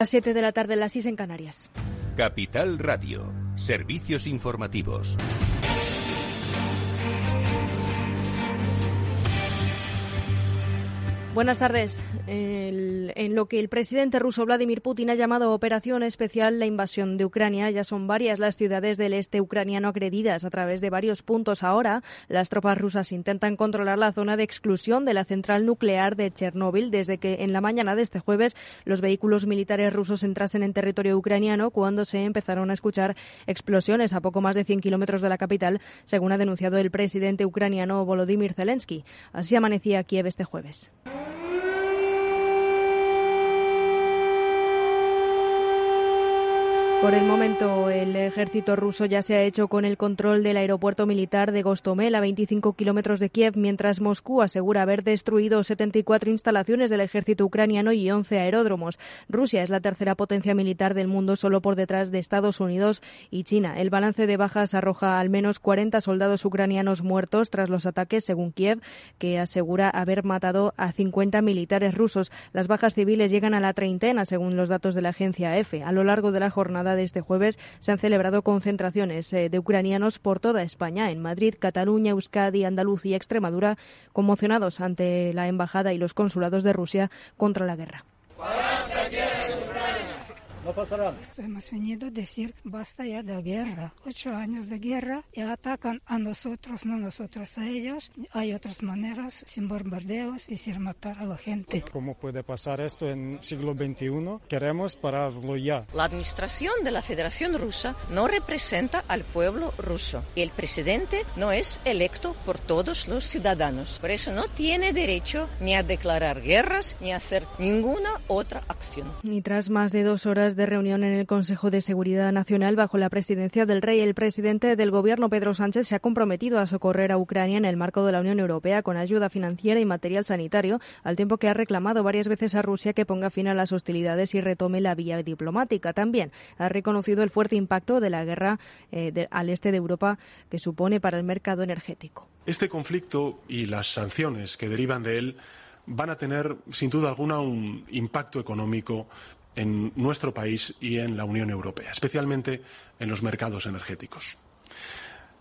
Las 7 de la tarde, las 6 en Canarias. Capital Radio, servicios informativos. Buenas tardes. El, en lo que el presidente ruso Vladimir Putin ha llamado operación especial la invasión de Ucrania, ya son varias las ciudades del este ucraniano agredidas a través de varios puntos. Ahora, las tropas rusas intentan controlar la zona de exclusión de la central nuclear de Chernóbil desde que en la mañana de este jueves los vehículos militares rusos entrasen en territorio ucraniano cuando se empezaron a escuchar explosiones a poco más de 100 kilómetros de la capital, según ha denunciado el presidente ucraniano Volodymyr Zelensky. Así amanecía Kiev este jueves. Por el momento, el ejército ruso ya se ha hecho con el control del aeropuerto militar de Gostomel, a 25 kilómetros de Kiev, mientras Moscú asegura haber destruido 74 instalaciones del ejército ucraniano y 11 aeródromos. Rusia es la tercera potencia militar del mundo, solo por detrás de Estados Unidos y China. El balance de bajas arroja al menos 40 soldados ucranianos muertos tras los ataques, según Kiev, que asegura haber matado a 50 militares rusos. Las bajas civiles llegan a la treintena, según los datos de la agencia EFE. A lo largo de la jornada de este jueves se han celebrado concentraciones eh, de ucranianos por toda España, en Madrid, Cataluña, Euskadi, Andalucía y Extremadura, conmocionados ante la embajada y los consulados de Rusia contra la guerra. Hemos venido a decir basta ya de guerra. Ocho años de guerra y atacan a nosotros, no nosotros a ellos. Hay otras maneras, sin bombardeos y sin matar a la gente. ¿Cómo puede pasar esto en siglo XXI? Queremos pararlo ya. La administración de la Federación Rusa no representa al pueblo ruso y el presidente no es electo por todos los ciudadanos. Por eso no tiene derecho ni a declarar guerras ni a hacer ninguna otra acción. Y tras más de dos horas de reunión en el Consejo de Seguridad Nacional bajo la presidencia del rey. El presidente del Gobierno, Pedro Sánchez, se ha comprometido a socorrer a Ucrania en el marco de la Unión Europea con ayuda financiera y material sanitario, al tiempo que ha reclamado varias veces a Rusia que ponga fin a las hostilidades y retome la vía diplomática. También ha reconocido el fuerte impacto de la guerra eh, al este de Europa que supone para el mercado energético. Este conflicto y las sanciones que derivan de él van a tener, sin duda alguna, un impacto económico en nuestro país y en la Unión Europea, especialmente en los mercados energéticos.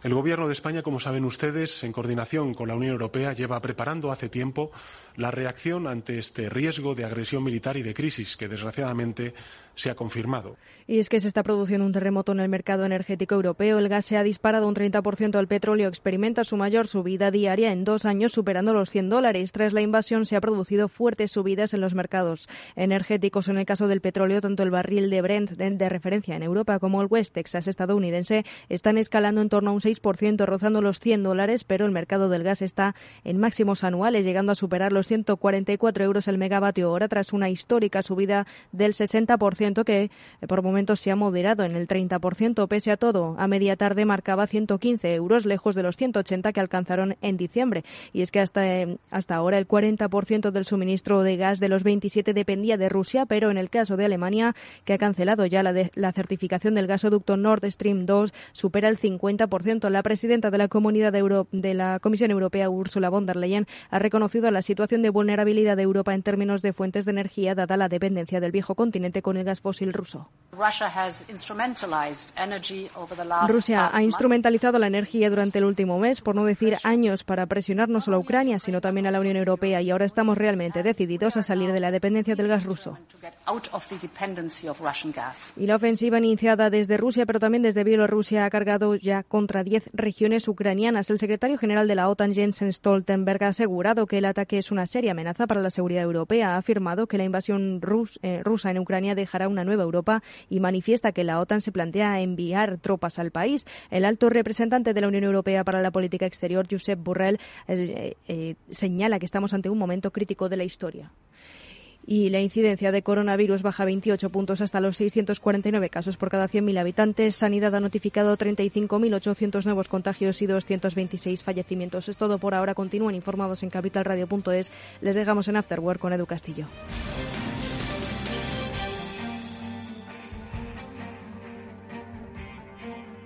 El Gobierno de España, como saben ustedes, en coordinación con la Unión Europea, lleva preparando hace tiempo la reacción ante este riesgo de agresión militar y de crisis que, desgraciadamente, se ha confirmado. Y es que se está produciendo un terremoto en el mercado energético europeo. El gas se ha disparado un 30%, el petróleo experimenta su mayor subida diaria en dos años, superando los 100 dólares. Tras la invasión se han producido fuertes subidas en los mercados energéticos. En el caso del petróleo, tanto el barril de Brent de, referencia en Europa como el West Texas estadounidense están escalando en torno a un 6%, rozando los 100 dólares, pero el mercado del gas está en máximos anuales, llegando a superar los 144 euros el megavatio hora tras una histórica subida del 60% que por momentos se ha moderado en el 30%. Pese a todo, a media tarde marcaba 115 euros, lejos de los 180 que alcanzaron en diciembre. Y es que hasta, eh, hasta ahora el 40% del suministro de gas de los 27 dependía de Rusia, pero en el caso de Alemania, que ha cancelado ya la, la certificación del gasoducto Nord Stream 2, supera el 50%. La presidenta de la Comunidad de, de la Comisión Europea, Ursula von der Leyen, ha reconocido la situación de vulnerabilidad de Europa en términos de fuentes de energía, dada la dependencia del viejo continente con el gas fósil ruso. Rusia ha instrumentalizado la energía durante el último mes, por no decir años, para presionar no solo a Ucrania, sino también a la Unión Europea y ahora estamos realmente decididos a salir de la dependencia del gas ruso. Y la ofensiva iniciada desde Rusia, pero también desde Bielorrusia, ha cargado ya contra 10 regiones ucranianas. El secretario general de la OTAN, Jens Stoltenberg, ha asegurado que el ataque es una seria amenaza para la seguridad europea. Ha afirmado que la invasión eh, rusa en Ucrania dejará una nueva Europa y manifiesta que la OTAN se plantea enviar tropas al país. El alto representante de la Unión Europea para la política exterior, Josep Borrell, eh, eh, señala que estamos ante un momento crítico de la historia y la incidencia de coronavirus baja 28 puntos hasta los 649 casos por cada 100.000 habitantes. Sanidad ha notificado 35.800 nuevos contagios y 226 fallecimientos. Es todo por ahora. Continúen informados en capitalradio.es. Les dejamos en Afterwork con Edu Castillo.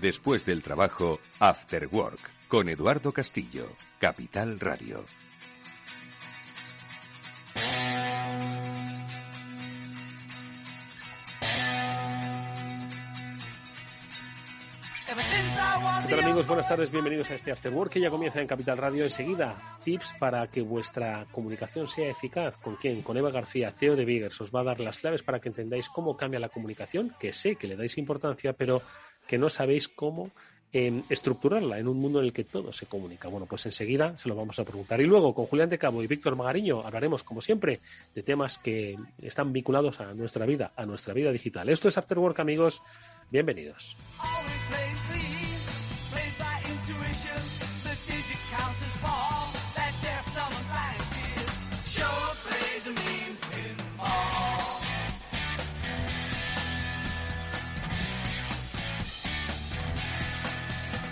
Después del trabajo, After Work, con Eduardo Castillo, Capital Radio. ¿Qué amigos? Buenas tardes, bienvenidos a este After Work que ya comienza en Capital Radio enseguida. Tips para que vuestra comunicación sea eficaz. ¿Con quién? Con Eva García, CEO de Biggers. Os va a dar las claves para que entendáis cómo cambia la comunicación, que sé que le dais importancia, pero que no sabéis cómo estructurarla en un mundo en el que todo se comunica. Bueno, pues enseguida se lo vamos a preguntar. Y luego, con Julián de Cabo y Víctor Magariño, hablaremos, como siempre, de temas que están vinculados a nuestra vida, a nuestra vida digital. Esto es After Work, amigos. Bienvenidos.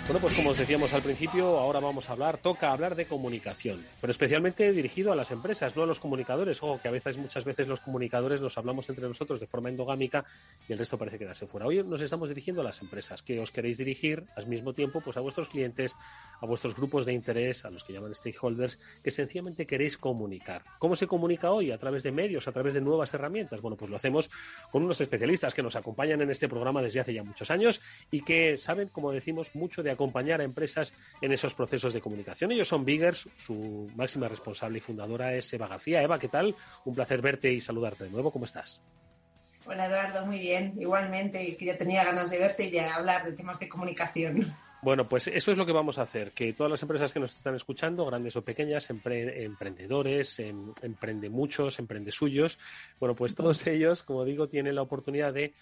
Bueno, pues como os decíamos al principio, ahora vamos a hablar, toca hablar de comunicación, pero especialmente dirigido a las empresas, no a los comunicadores. Ojo, que a veces, muchas veces los comunicadores nos hablamos entre nosotros de forma endogámica y el resto parece quedarse fuera. Hoy nos estamos dirigiendo a las empresas, que os queréis dirigir al mismo tiempo pues a vuestros clientes, a vuestros grupos de interés, a los que llaman stakeholders, que sencillamente queréis comunicar. ¿Cómo se comunica hoy? A través de medios, a través de nuevas herramientas. Bueno, pues lo hacemos con unos especialistas que nos acompañan en este programa desde hace ya muchos años y que saben, como decimos, mucho de acompañar a empresas en esos procesos de comunicación. Ellos son Biggers, su máxima responsable y fundadora es Eva García. Eva, ¿qué tal? Un placer verte y saludarte de nuevo. ¿Cómo estás? Hola Eduardo, muy bien. Igualmente, que ya tenía ganas de verte y de hablar de temas de comunicación. Bueno, pues eso es lo que vamos a hacer, que todas las empresas que nos están escuchando, grandes o pequeñas, emprendedores, em, emprende muchos, emprende suyos, bueno, pues todos ellos, como digo, tienen la oportunidad de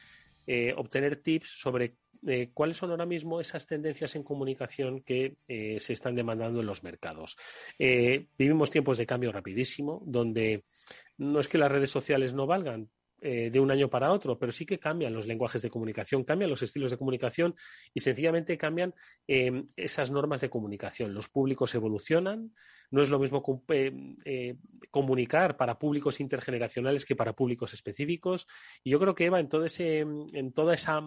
eh, obtener tips sobre eh, cuáles son ahora mismo esas tendencias en comunicación que eh, se están demandando en los mercados. vivimos tiempos de cambio rapidísimo, donde no es que las redes sociales no valgan, de un año para otro, pero sí que cambian los lenguajes de comunicación, cambian los estilos de comunicación y sencillamente cambian esas normas de comunicación. Los públicos evolucionan, no es lo mismo eh, eh, comunicar para públicos intergeneracionales que para públicos específicos. Y yo creo que Eva, en, todo ese, en toda esa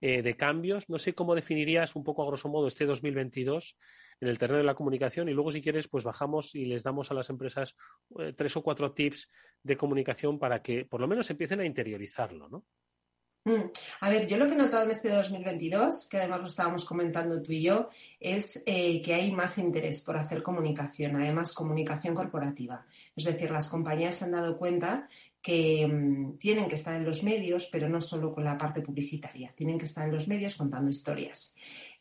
eh, de cambios, no sé cómo definirías un poco a grosso modo este 2022 en el terreno de la comunicación y luego si quieres pues bajamos y les damos a las empresas tres o cuatro tips de comunicación para que por lo menos empiecen a interiorizarlo, ¿no? Mm. A ver, yo lo que he notado en este 2022, que además lo estábamos comentando tú y yo, es eh, que hay más interés por hacer comunicación, además comunicación corporativa. Es decir, las compañías se han dado cuenta que mm, tienen que estar en los medios, pero no solo con la parte publicitaria, tienen que estar en los medios contando historias.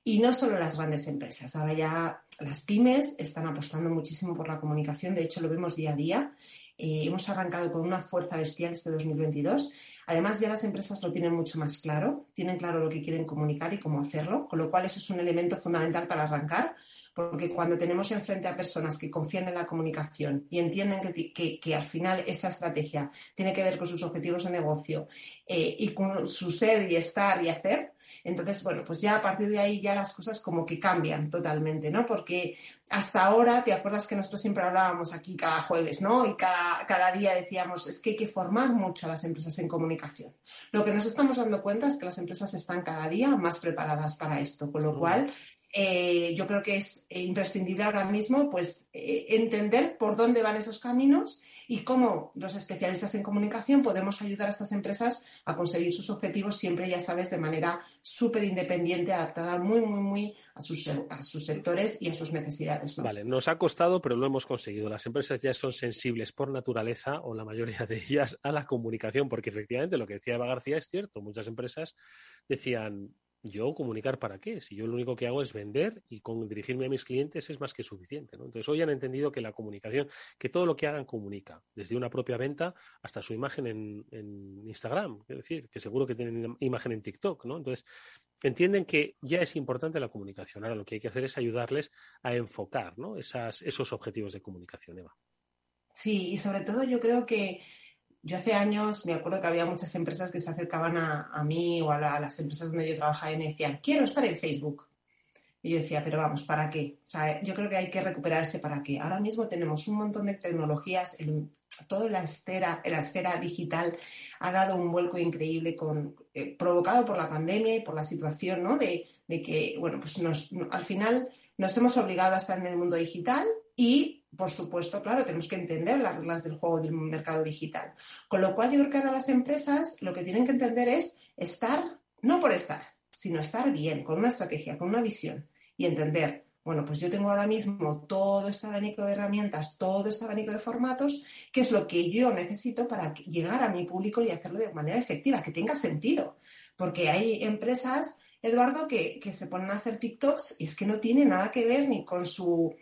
Y no solo las grandes empresas, ahora ya las pymes están apostando muchísimo por la comunicación, de hecho lo vemos día a día. Eh, hemos arrancado con una fuerza bestial este 2022 Además, ya las empresas lo tienen mucho más claro, tienen claro lo que quieren comunicar y cómo hacerlo, con lo cual eso es un elemento fundamental para arrancar, porque cuando tenemos enfrente a personas que confían en la comunicación y entienden que, al final esa estrategia tiene que ver con sus objetivos de negocio eh, y con su ser y estar y hacer, entonces, bueno, pues ya a partir de ahí ya las cosas como que cambian totalmente, ¿no? Porque hasta ahora, ¿te acuerdas que nosotros siempre hablábamos aquí cada jueves, ¿no? Y cada, cada día decíamos, es que hay que formar mucho a las empresas en comunicación. Lo que nos estamos dando cuenta es que las empresas están cada día más preparadas para esto, con lo cual eh, yo creo que es imprescindible ahora mismo pues eh, entender por dónde van esos caminos y cómo los especialistas en comunicación podemos ayudar a estas empresas a conseguir sus objetivos siempre, ya sabes, de manera súper independiente, adaptada muy, muy, muy a sus, a sus sectores y a sus necesidades. Vale, nos ha costado, pero lo hemos conseguido. Las empresas ya son sensibles por naturaleza, o la mayoría de ellas, a la comunicación, porque efectivamente lo que decía Eva García es cierto. Muchas empresas decían, yo comunicar para qué, si yo lo único que hago es vender y con dirigirme a mis clientes es más que suficiente. Entonces hoy han entendido que la comunicación, que todo lo que hagan comunica, desde una propia venta hasta su imagen en, en Instagram, es decir, que seguro que tienen imagen en TikTok, ¿no? Entonces entienden que ya es importante la comunicación. Ahora lo que hay que hacer es ayudarles a enfocar ¿no? Esas, esos objetivos de comunicación, Eva. Sí, y sobre todo yo creo que yo hace años me acuerdo que había muchas empresas que se acercaban a, mí o a, las empresas donde yo trabajaba y me decían, quiero estar en Facebook. Y yo decía, pero vamos, ¿para qué? O sea, yo creo que hay que recuperarse para qué. Ahora mismo tenemos un montón de tecnologías, en toda la esfera, la esfera digital ha dado un vuelco increíble eh, provocado por la pandemia y por la situación, ¿no? De, que, bueno, pues al final nos hemos obligado a estar en el mundo digital y, por supuesto, claro, tenemos que entender las reglas del juego del mercado digital. Con lo cual, yo creo que ahora las empresas lo que tienen que entender es estar, no por estar, sino estar bien, con una estrategia, con una visión y entender, bueno, pues yo tengo ahora mismo todo este abanico de herramientas, todo este abanico de formatos, que es lo que yo necesito para llegar a mi público y hacerlo de manera efectiva, que tenga sentido. Porque hay empresas Eduardo, que, se ponen a hacer TikToks y es que no tiene nada que ver ni con su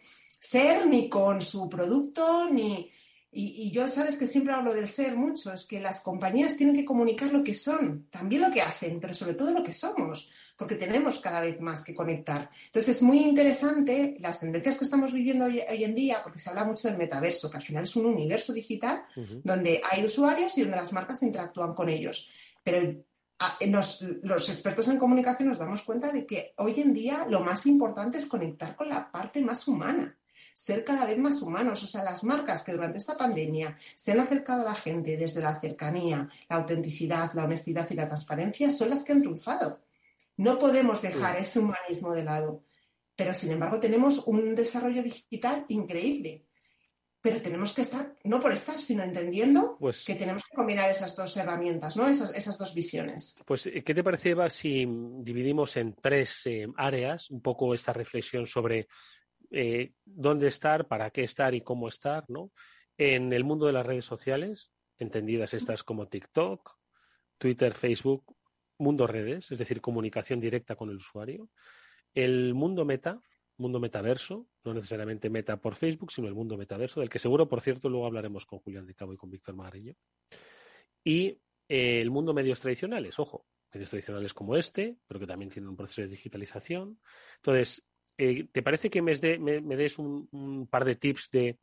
ser, ni con su producto, ni... Y, yo sabes que siempre hablo del ser mucho, es que las compañías tienen que comunicar lo que son, también lo que hacen, pero sobre todo lo que somos, porque tenemos cada vez más que conectar. Entonces es muy interesante las tendencias que estamos viviendo hoy, en día, porque se habla mucho del metaverso, que al final es un universo digital donde hay usuarios y donde las marcas interactúan con ellos. Pero los expertos en comunicación nos damos cuenta de que hoy en día lo más importante es conectar con la parte más humana, ser cada vez más humanos. O sea, las marcas que durante esta pandemia se han acercado a la gente desde la cercanía, la autenticidad, la honestidad y la transparencia son las que han triunfado. No podemos dejar ese humanismo de lado, pero sin embargo tenemos un desarrollo digital increíble pero tenemos que estar, no por estar, sino entendiendo pues que tenemos que combinar esas dos herramientas, ¿no? Esas, dos visiones. Pues, ¿qué te parece, Eva, si dividimos en tres eh, áreas un poco esta reflexión sobre eh, dónde estar, para qué estar y cómo estar, ¿no? En el mundo de las redes sociales, entendidas estas como TikTok, Twitter, Facebook, mundo redes, es decir, comunicación directa con el usuario. El mundo meta, mundo metaverso, no necesariamente meta por Facebook, sino el mundo metaverso, del que seguro, por cierto, luego hablaremos con Julián de Cabo y con Víctor Magariño. Y eh, el mundo medios tradicionales, ojo, medios tradicionales como este, pero que también tienen un proceso de digitalización. Entonces, eh, ¿te parece que me, des un, par de tips de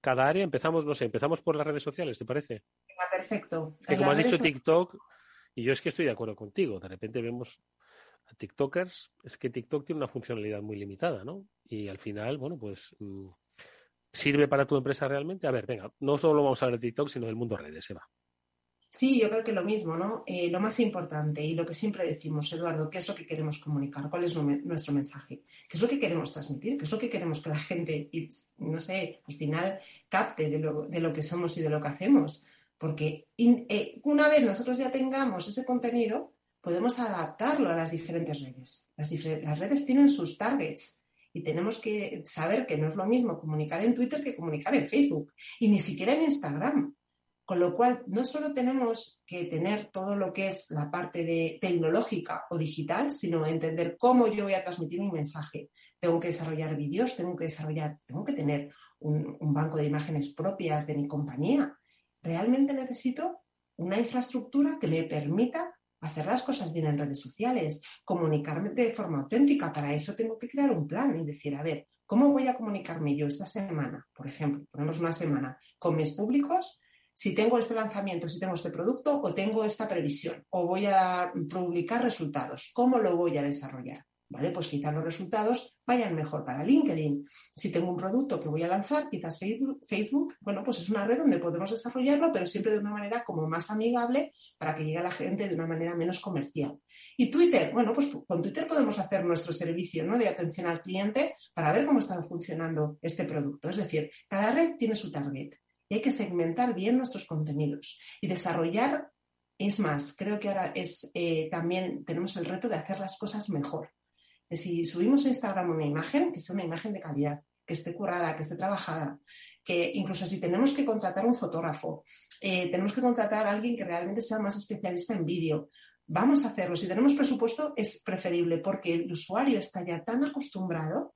cada área? Empezamos, no sé, empezamos por las redes sociales, ¿te parece? Perfecto. como has dicho TikTok, y yo es que estoy de acuerdo contigo, de repente vemos TikTokers, es que TikTok tiene una funcionalidad muy limitada, ¿no? Y al final, bueno, pues mm, ¿sirve para tu empresa realmente? A ver, venga, no solo vamos a hablar de TikTok, sino del mundo redes, Eva. Sí, yo creo que lo mismo, ¿no? Eh, lo más importante y lo que siempre decimos, Eduardo, ¿qué es lo que queremos comunicar? ¿Cuál es nuestro mensaje? ¿Qué es lo que queremos transmitir? ¿Qué es lo que queremos que la gente, no sé, al final capte de lo, de lo que somos y de lo que hacemos? Porque eh, una vez nosotros ya tengamos ese contenido, podemos adaptarlo a las diferentes redes. Las, redes tienen sus targets y tenemos que saber que no es lo mismo comunicar en Twitter que comunicar en Facebook y ni siquiera en Instagram. Con lo cual, no solo tenemos que tener todo lo que es la parte de tecnológica o digital, sino entender cómo yo voy a transmitir mi mensaje. Tengo que desarrollar vídeos, tengo que desarrollar, tengo que tener un banco de imágenes propias de mi compañía. Realmente necesito una infraestructura que me permita hacer las cosas bien en redes sociales, comunicarme de forma auténtica. Para eso tengo que crear un plan y decir, a ver, ¿cómo voy a comunicarme yo esta semana? Por ejemplo, ponemos una semana con mis públicos, si tengo este lanzamiento, si tengo este producto o tengo esta previsión o voy a publicar resultados. ¿Cómo lo voy a desarrollar? ¿vale? Pues quizás los resultados vayan mejor para LinkedIn. Si tengo un producto que voy a lanzar, quizás Facebook, bueno, pues es una red donde podemos desarrollarlo, pero siempre de una manera como más amigable para que llegue a la gente de una manera menos comercial. Y Twitter, bueno, pues con Twitter podemos hacer nuestro servicio ¿no? de atención al cliente para ver cómo está funcionando este producto. Es decir, cada red tiene su target. Y hay que segmentar bien nuestros contenidos y desarrollar. Es más, creo que ahora es eh, también tenemos el reto de hacer las cosas mejor. Si subimos a Instagram una imagen, que sea una imagen de calidad, que esté curada, que esté trabajada, que incluso si tenemos que contratar un fotógrafo, eh, tenemos que contratar a alguien que realmente sea más especialista en vídeo, vamos a hacerlo. Si tenemos presupuesto es preferible porque el usuario está ya tan acostumbrado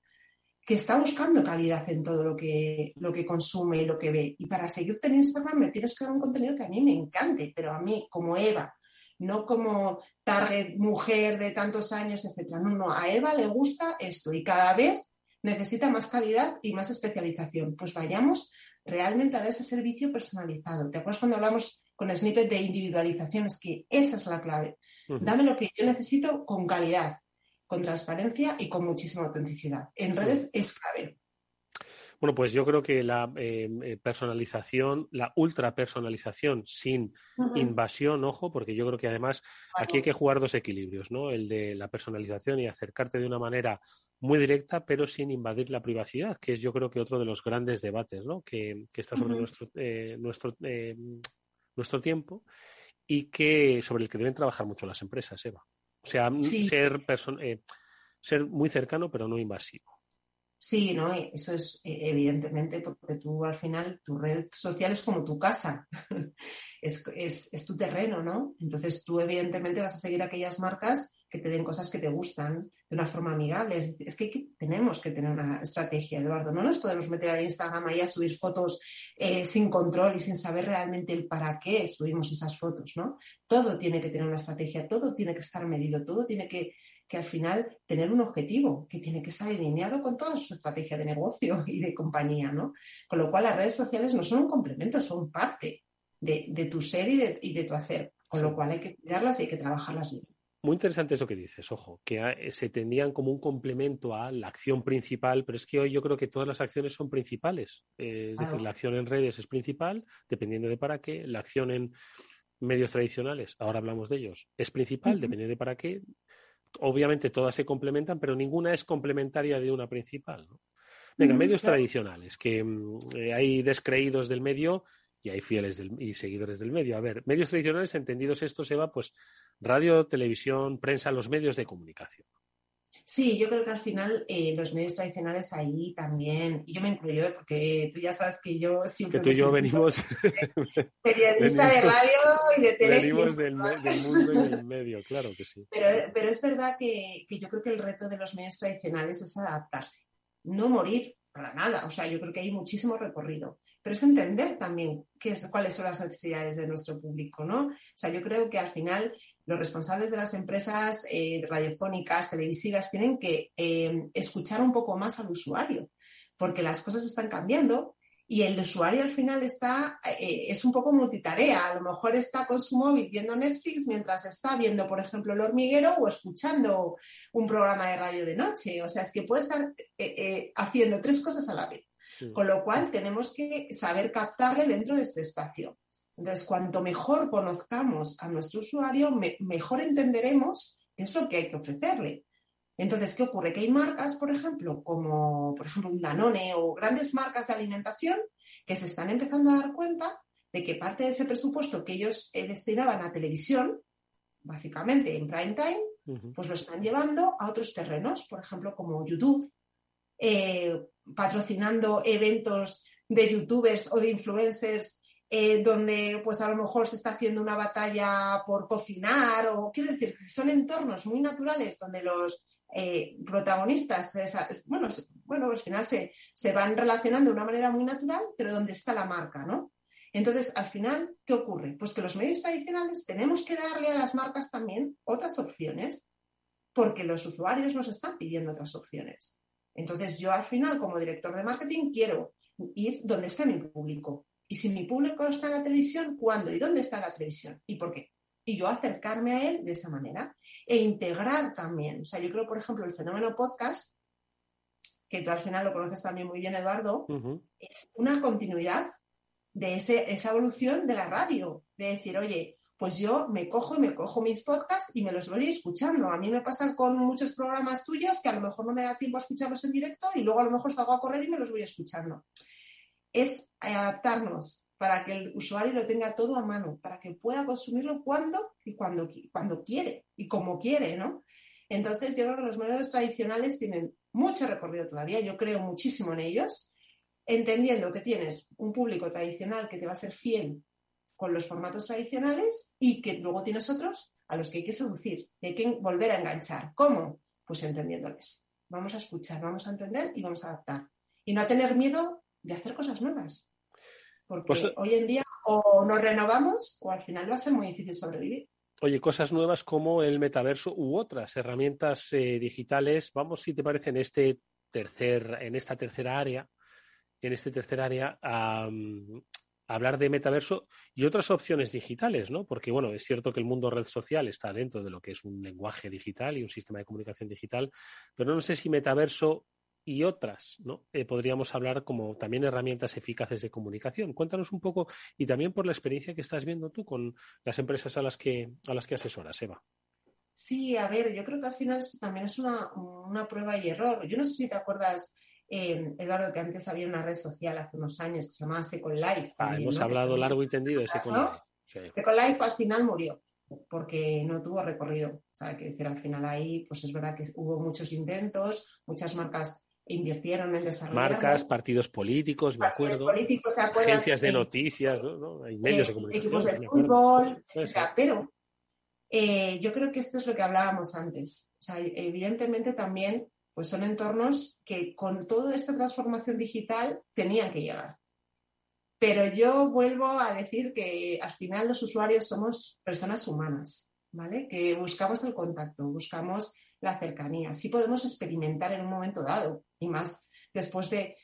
que está buscando calidad en todo lo que, lo que consume y lo que ve. Y para seguirte en Instagram me tienes que dar un contenido que a mí me encante, pero a mí como Eva, no como target mujer de tantos años, etcétera. No, no, a Eva le gusta esto y cada vez necesita más calidad y más especialización. Pues vayamos realmente a dar ese servicio personalizado. ¿Te acuerdas cuando hablamos con snippet de individualización? Es que esa es la clave. Dame lo que yo necesito con calidad, con transparencia y con muchísima autenticidad. En redes es clave. Bueno, pues yo creo que la eh, eh, personalización, la ultra personalización sin invasión, ojo, porque yo creo que además aquí hay que jugar dos equilibrios, ¿no? El de la personalización y acercarte de una manera muy directa, pero sin invadir la privacidad, que es yo creo que otro de los grandes debates, ¿no? Que, está sobre nuestro, eh, nuestro, nuestro tiempo y que sobre el que deben trabajar mucho las empresas, Eva. O sea, ser, ser muy cercano, pero no invasivo. Sí, ¿no? Eso es eh, evidentemente porque tú al final, tu red social es como tu casa, es, es, tu terreno, ¿no? Entonces tú evidentemente vas a seguir aquellas marcas que te den cosas que te gustan de una forma amigable. Es, que, tenemos que tener una estrategia, Eduardo. No nos podemos meter al Instagram ahí a subir fotos eh, sin control y sin saber realmente el para qué subimos esas fotos, ¿no? Todo tiene que tener una estrategia, todo tiene que estar medido, todo tiene que que al final tener un objetivo que tiene que estar alineado con toda su estrategia de negocio y de compañía, ¿no? Con lo cual las redes sociales no son un complemento, son parte de, tu ser y de, tu hacer, con lo cual hay que cuidarlas y hay que trabajarlas bien. Muy interesante eso que dices, ojo, que se tendían como un complemento a la acción principal, pero es que hoy yo creo que todas las acciones son principales. es decir, la acción en redes es principal, dependiendo de para qué. La acción en medios tradicionales, ahora hablamos de ellos, es principal, dependiendo de para qué obviamente todas se complementan, pero ninguna es complementaria de una principal. Venga, medios tradicionales, que mm, eh, hay descreídos del medio y hay fieles y seguidores del medio. A ver, medios tradicionales, entendidos estos, Eva, pues radio, televisión, prensa, los medios de comunicación. Sí, yo creo que al final eh, los medios tradicionales ahí también, y yo me incluyo, ¿eh? porque tú ya sabes que yo siempre... Que tú y yo venimos... Periodista de radio y de televisión. Venimos del, mundo y del medio, claro que sí. Pero, pero es verdad que, que yo creo que el reto de los medios tradicionales es adaptarse, no morir para nada. O sea, yo creo que hay muchísimo recorrido pero es entender también qué es, cuáles son las necesidades de nuestro público, ¿no? O sea, yo creo que al final los responsables de las empresas eh, radiofónicas, televisivas, tienen que eh, escuchar un poco más al usuario, porque las cosas están cambiando y el usuario al final está, eh, es un poco multitarea. A lo mejor está con su móvil viendo Netflix mientras está viendo, por ejemplo, El hormiguero o escuchando un programa de radio de noche. O sea, es que puede estar haciendo tres cosas a la vez. Con lo cual tenemos que saber captarle dentro de este espacio. Entonces, cuanto mejor conozcamos a nuestro usuario, mejor entenderemos qué es lo que hay que ofrecerle. Entonces, ¿qué ocurre? Que hay marcas, por ejemplo, como por ejemplo un Danone o grandes marcas de alimentación que se están empezando a dar cuenta de que parte de ese presupuesto que ellos eh, destinaban a televisión, básicamente en prime time, pues lo están llevando a otros terrenos, por ejemplo, como YouTube, eh, patrocinando eventos de youtubers o de influencers eh, donde pues a lo mejor se está haciendo una batalla por cocinar o quiero decir, son entornos muy naturales donde los eh, protagonistas, bueno, bueno, al final se, se, van relacionando de una manera muy natural, pero donde está la marca, ¿no? Entonces, al final, ¿qué ocurre? Pues que los medios tradicionales tenemos que darle a las marcas también otras opciones, porque los usuarios nos están pidiendo otras opciones. Entonces, yo al final, como director de marketing, quiero ir donde está mi público. Y si mi público está en la televisión, ¿cuándo y dónde está la televisión? ¿Y por qué? Y yo acercarme a él de esa manera e integrar también. O sea, yo creo, por ejemplo, el fenómeno podcast, que tú al final lo conoces también muy bien, Eduardo, es una continuidad de ese, esa evolución de la radio. De decir, oye, pues yo me cojo y me cojo mis podcasts y me los voy escuchando. A mí me pasa con muchos programas tuyos que a lo mejor no me da tiempo a escucharlos en directo y luego a lo mejor salgo a correr y me los voy escuchando. es adaptarnos para que el usuario lo tenga todo a mano, para que pueda consumirlo cuando y cuando, cuando quiere y como quiere, ¿no? Entonces, yo creo que los medios tradicionales tienen mucho recorrido todavía, yo creo muchísimo en ellos, entendiendo que tienes un público tradicional que te va a ser fiel con los formatos tradicionales y que luego tienes otros a los que hay que seducir, que hay que volver a enganchar. ¿Cómo? Pues entendiéndoles. Vamos a escuchar, vamos a entender y vamos a adaptar. Y no a tener miedo de hacer cosas nuevas. Porque pues, hoy en día o nos renovamos o al final va a ser muy difícil sobrevivir. Oye, cosas nuevas como el metaverso u otras herramientas eh, digitales. Vamos, si te parece, en este tercer, en esta tercera área, en este tercer área, a, hablar de metaverso y otras opciones digitales, ¿no? Porque, bueno, es cierto que el mundo red social está dentro de lo que es un lenguaje digital y un sistema de comunicación digital, pero no sé si metaverso y otras, ¿no? Eh, podríamos hablar como también herramientas eficaces de comunicación. Cuéntanos un poco y también por la experiencia que estás viendo tú con las empresas a las que, a las que asesoras, Eva. Sí, a ver, yo creo que al final también es una, prueba y error. Yo no sé si te acuerdas, eh, Eduardo, que antes había una red social hace unos años que se llamaba Second Life. Ah, hemos hablado largo y tendido de Second Life. Second Life al final murió porque no tuvo recorrido. O sea, que decir, al final ahí, pues es verdad que hubo muchos intentos, muchas marcas invirtieron en desarrollo. Marcas, partidos políticos, me acuerdo. Políticos, Agencias de noticias, ¿no? Hay medios de comunicación. Equipos de fútbol, pero eh, yo creo que esto es lo que hablábamos antes. O sea, evidentemente también pues son entornos que con toda esta transformación digital tenían que llegar. Pero yo vuelvo a decir que al final los usuarios somos personas humanas, ¿vale? Que buscamos el contacto, buscamos la cercanía. Sí podemos experimentar en un momento dado y más después de,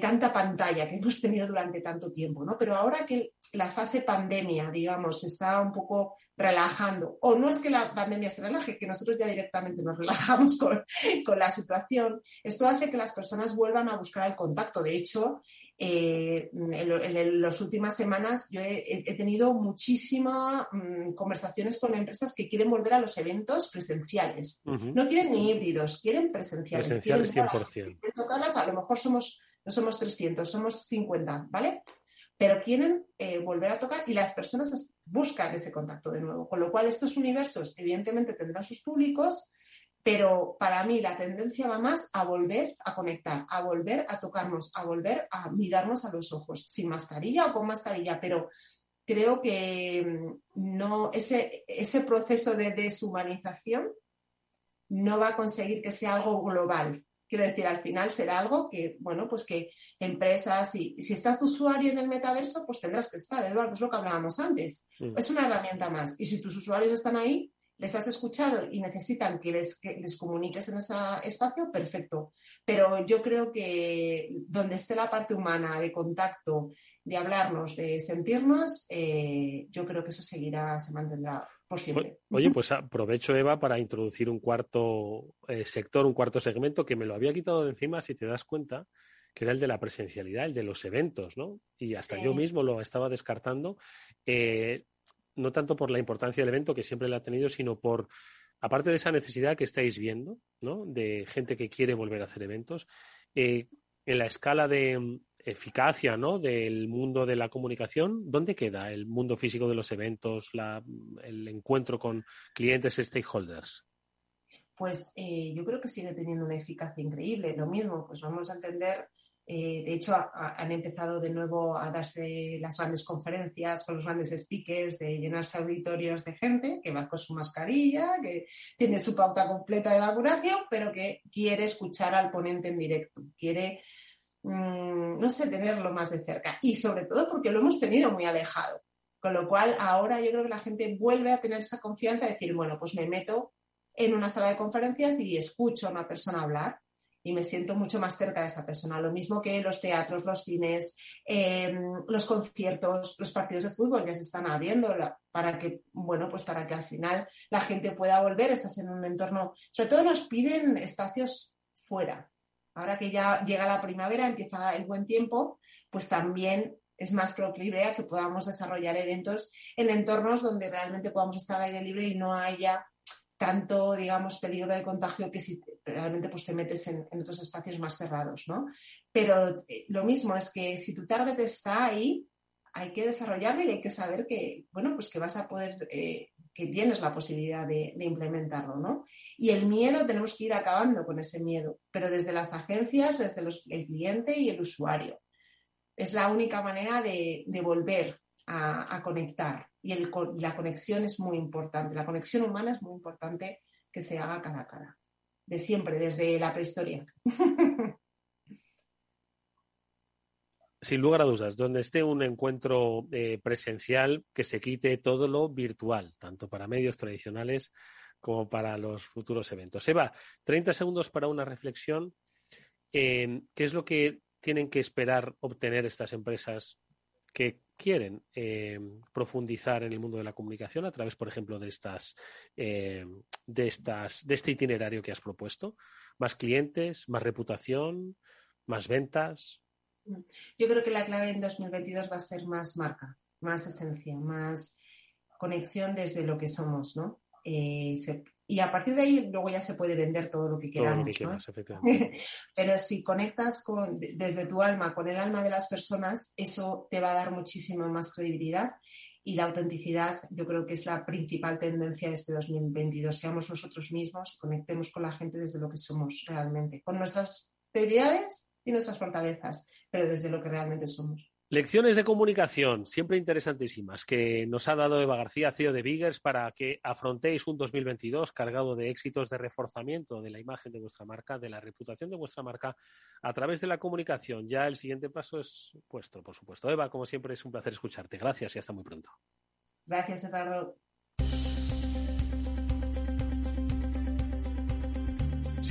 tanta pantalla que hemos tenido durante tanto tiempo, ¿no? Pero ahora que la fase pandemia, digamos, se está un poco relajando, o no es que la pandemia se relaje, que nosotros ya directamente nos relajamos con, con la situación, esto hace que las personas vuelvan a buscar el contacto. De hecho, eh, en, las últimas semanas yo he, tenido muchísimas mm, conversaciones con empresas que quieren volver a los eventos presenciales. No quieren ni híbridos, quieren presenciales. Presenciales 100%. A, lo mejor somos, no somos 300, somos 50, ¿vale? Pero quieren eh, volver a tocar y las personas buscan ese contacto de nuevo. Con lo cual, estos universos evidentemente tendrán sus públicos, pero para mí la tendencia va más a volver a conectar, a volver a tocarnos, a volver a mirarnos a los ojos, sin mascarilla o con mascarilla, pero creo que mm, no, ese, ese proceso de deshumanización no va a conseguir que sea algo global. Quiero decir, al final será algo que, bueno, pues que empresas, y si está tu usuario en el metaverso, pues tendrás que estar, Eduardo, es lo que hablábamos antes. Mm. Es una herramienta más. Y si tus usuarios están ahí, les has escuchado y necesitan que les, les comuniques en ese espacio, perfecto. Pero yo creo que donde esté la parte humana de contacto, de hablarnos, de sentirnos, eh, yo creo que eso seguirá, se mantendrá por siempre. Oye, pues aprovecho, Eva, para introducir un cuarto eh, sector, un cuarto segmento que me lo había quitado de encima, si te das cuenta, que era el de la presencialidad, el de los eventos, ¿no? Y hasta yo mismo lo estaba descartando. Eh, no tanto por la importancia del evento, que siempre la ha tenido, sino por, aparte de esa necesidad que estáis viendo, ¿no? De gente que quiere volver a hacer eventos, eh, en la escala de mm, eficacia, ¿no? Del mundo de la comunicación, ¿dónde queda el mundo físico de los eventos, el encuentro con clientes, stakeholders? Pues eh, yo creo que sigue teniendo una eficacia increíble. Lo mismo, pues vamos a entender eh, de hecho, han empezado de nuevo a darse las grandes conferencias con los grandes speakers, de llenarse auditorios de gente que va con su mascarilla, que tiene su pauta completa de vacunación, pero que quiere escuchar al ponente en directo, quiere, mm, no sé, tenerlo más de cerca. Y sobre todo porque lo hemos tenido muy alejado. Con lo cual, ahora yo creo que la gente vuelve a tener esa confianza de decir, bueno, pues me meto en una sala de conferencias y escucho a una persona hablar y me siento mucho más cerca de esa persona. Lo mismo que los teatros, los cines, em, los conciertos, los partidos de fútbol que se están abriendo para que, bueno, pues para que al final la gente pueda volver, estás en un entorno, sobre todo nos piden espacios fuera. Ahora que ya llega la primavera, empieza el buen tiempo, pues también es más proclive a que podamos desarrollar eventos en entornos donde realmente podamos estar al aire libre y no haya tanto, digamos, peligro de contagio que si realmente pues te metes en, otros espacios más cerrados, ¿no? Pero eh, lo mismo es que si tu target está ahí, hay que desarrollarlo y hay que saber que, bueno, pues que vas a poder, eh, que tienes la posibilidad de, implementarlo, ¿no? Y el miedo, tenemos que ir acabando con ese miedo, pero desde las agencias, desde el cliente y el usuario. Es la única manera de, volver a, conectar. Y la conexión es muy importante. La conexión humana es muy importante que se haga cara a cara. De siempre, desde la prehistoria. sin lugar a dudas, donde esté un encuentro eh, presencial, que se quite todo lo virtual, tanto para medios tradicionales como para los futuros eventos. Eva, 30 segundos para una reflexión. ¿Qué es lo que tienen que esperar obtener estas empresas que quieren eh, profundizar en el mundo de la comunicación a través, por ejemplo, de estas, eh, de estas, de este itinerario que has propuesto? ¿Más clientes, más reputación, más ventas? Yo creo que la clave en 2022 va a ser más marca, más esencia, más conexión desde lo que somos, ¿no? Eh, y a partir de ahí luego ya se puede vender todo lo que queramos. Pero si conectas con, desde tu alma con el alma de las personas, eso te va a dar muchísima más credibilidad y la autenticidad yo creo que es la principal tendencia de este 2022. Seamos nosotros mismos, conectemos con la gente desde lo que somos realmente, con nuestras debilidades y nuestras fortalezas, pero desde lo que realmente somos. Lecciones de comunicación, siempre interesantísimas, que nos ha dado Eva García, CEO de Biggers, para que afrontéis un 2022 cargado de éxitos de reforzamiento de la imagen de vuestra marca, de la reputación de vuestra marca, a través de la comunicación. Ya el siguiente paso es vuestro, por supuesto. Eva, como siempre, es un placer escucharte. Gracias y hasta muy pronto. Gracias, Eduardo.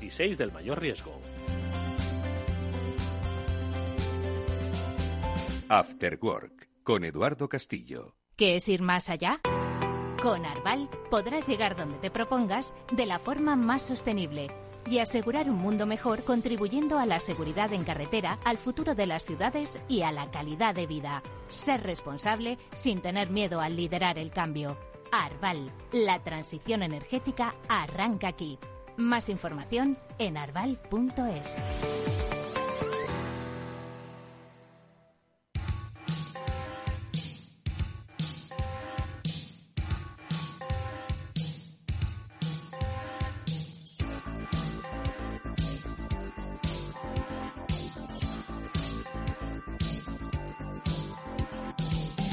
y del mayor riesgo. After Work con Eduardo Castillo. ¿Qué es ir más allá? Con Arval podrás llegar donde te propongas de la forma más sostenible y asegurar un mundo mejor contribuyendo a la seguridad en carretera, al futuro de las ciudades y a la calidad de vida. Ser responsable sin tener miedo al liderar el cambio. Arval, la transición energética arranca aquí. Más información en arval.es.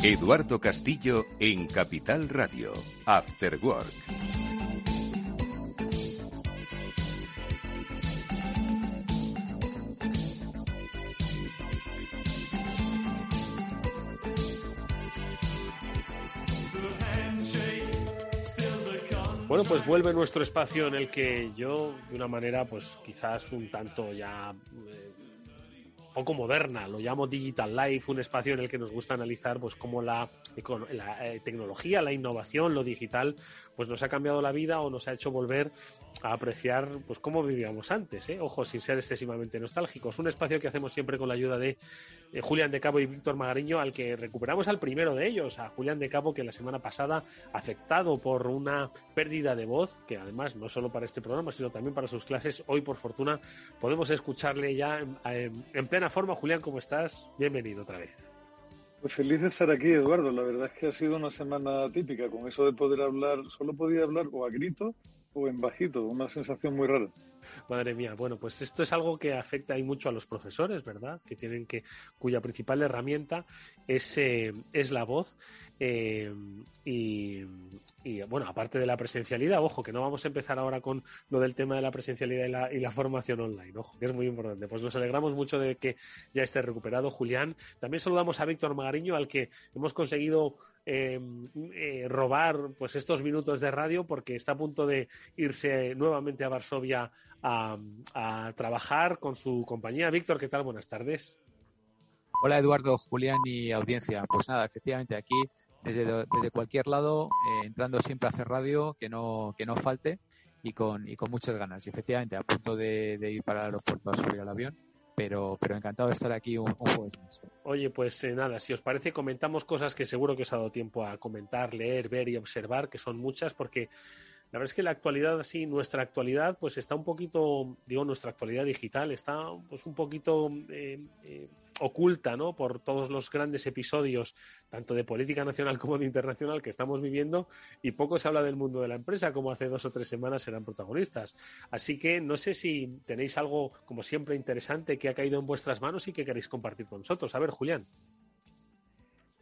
Eduardo Castillo en Capital Radio, After Work. Bueno, pues vuelve nuestro espacio en el que yo, de una manera, pues quizás un tanto ya eh, poco moderna, lo llamo Digital Life, un espacio en el que nos gusta analizar pues cómo la, la eh, tecnología, la innovación, lo digital, pues nos ha cambiado la vida o nos ha hecho volver a apreciar pues cómo vivíamos antes, ¿eh? ojo, sin ser excesivamente nostálgicos. Un espacio que hacemos siempre con la ayuda de Julián de Cabo y Víctor Magariño, al que recuperamos al primero de ellos, a Julián de Cabo, que la semana pasada, afectado por una pérdida de voz, que además no solo para este programa, sino también para sus clases, hoy por fortuna podemos escucharle ya en plena forma. Julián, ¿cómo estás? Bienvenido otra vez. Pues feliz de estar aquí, Eduardo. La verdad es que ha sido una semana típica. Con eso de poder hablar, solo podía hablar o a grito o en bajito. Una sensación muy rara. Madre mía, bueno, pues esto es algo que afecta ahí mucho a los profesores, ¿verdad? Que tienen que, cuya principal herramienta es, eh, es la voz. Eh, y, y bueno, aparte de la presencialidad, ojo, que no vamos a empezar ahora con lo del tema de la presencialidad y la, formación online, ojo, que es muy importante. Pues nos alegramos mucho de que ya esté recuperado Julián. También saludamos a Víctor Magariño, al que hemos conseguido em, eh, robar pues estos minutos de radio porque está a punto de irse nuevamente a Varsovia a, trabajar con su compañía. Víctor, ¿qué tal? Buenas tardes. Hola Eduardo, Julián y audiencia. Pues nada, efectivamente aquí desde, desde cualquier lado, eh, entrando siempre a hacer radio, que no, que no falte y con, y con muchas ganas. Y efectivamente, a punto de, ir para el aeropuerto a subir al avión, pero, pero encantado de estar aquí un, jueves más. Oye, pues eh, nada, si os parece, comentamos cosas que seguro que os ha dado tiempo a comentar, leer, ver y observar, que son muchas, porque la verdad es que la actualidad, así, nuestra actualidad, pues está un poquito, digo, nuestra actualidad digital está pues un poquito eh, eh, oculta, ¿no? Por todos los grandes episodios, tanto de política nacional como de internacional que estamos viviendo, y poco se habla del mundo de la empresa, como hace dos o tres semanas eran protagonistas. Así que no sé si tenéis algo, como siempre, interesante que ha caído en vuestras manos y que queréis compartir con nosotros. A ver, Julián.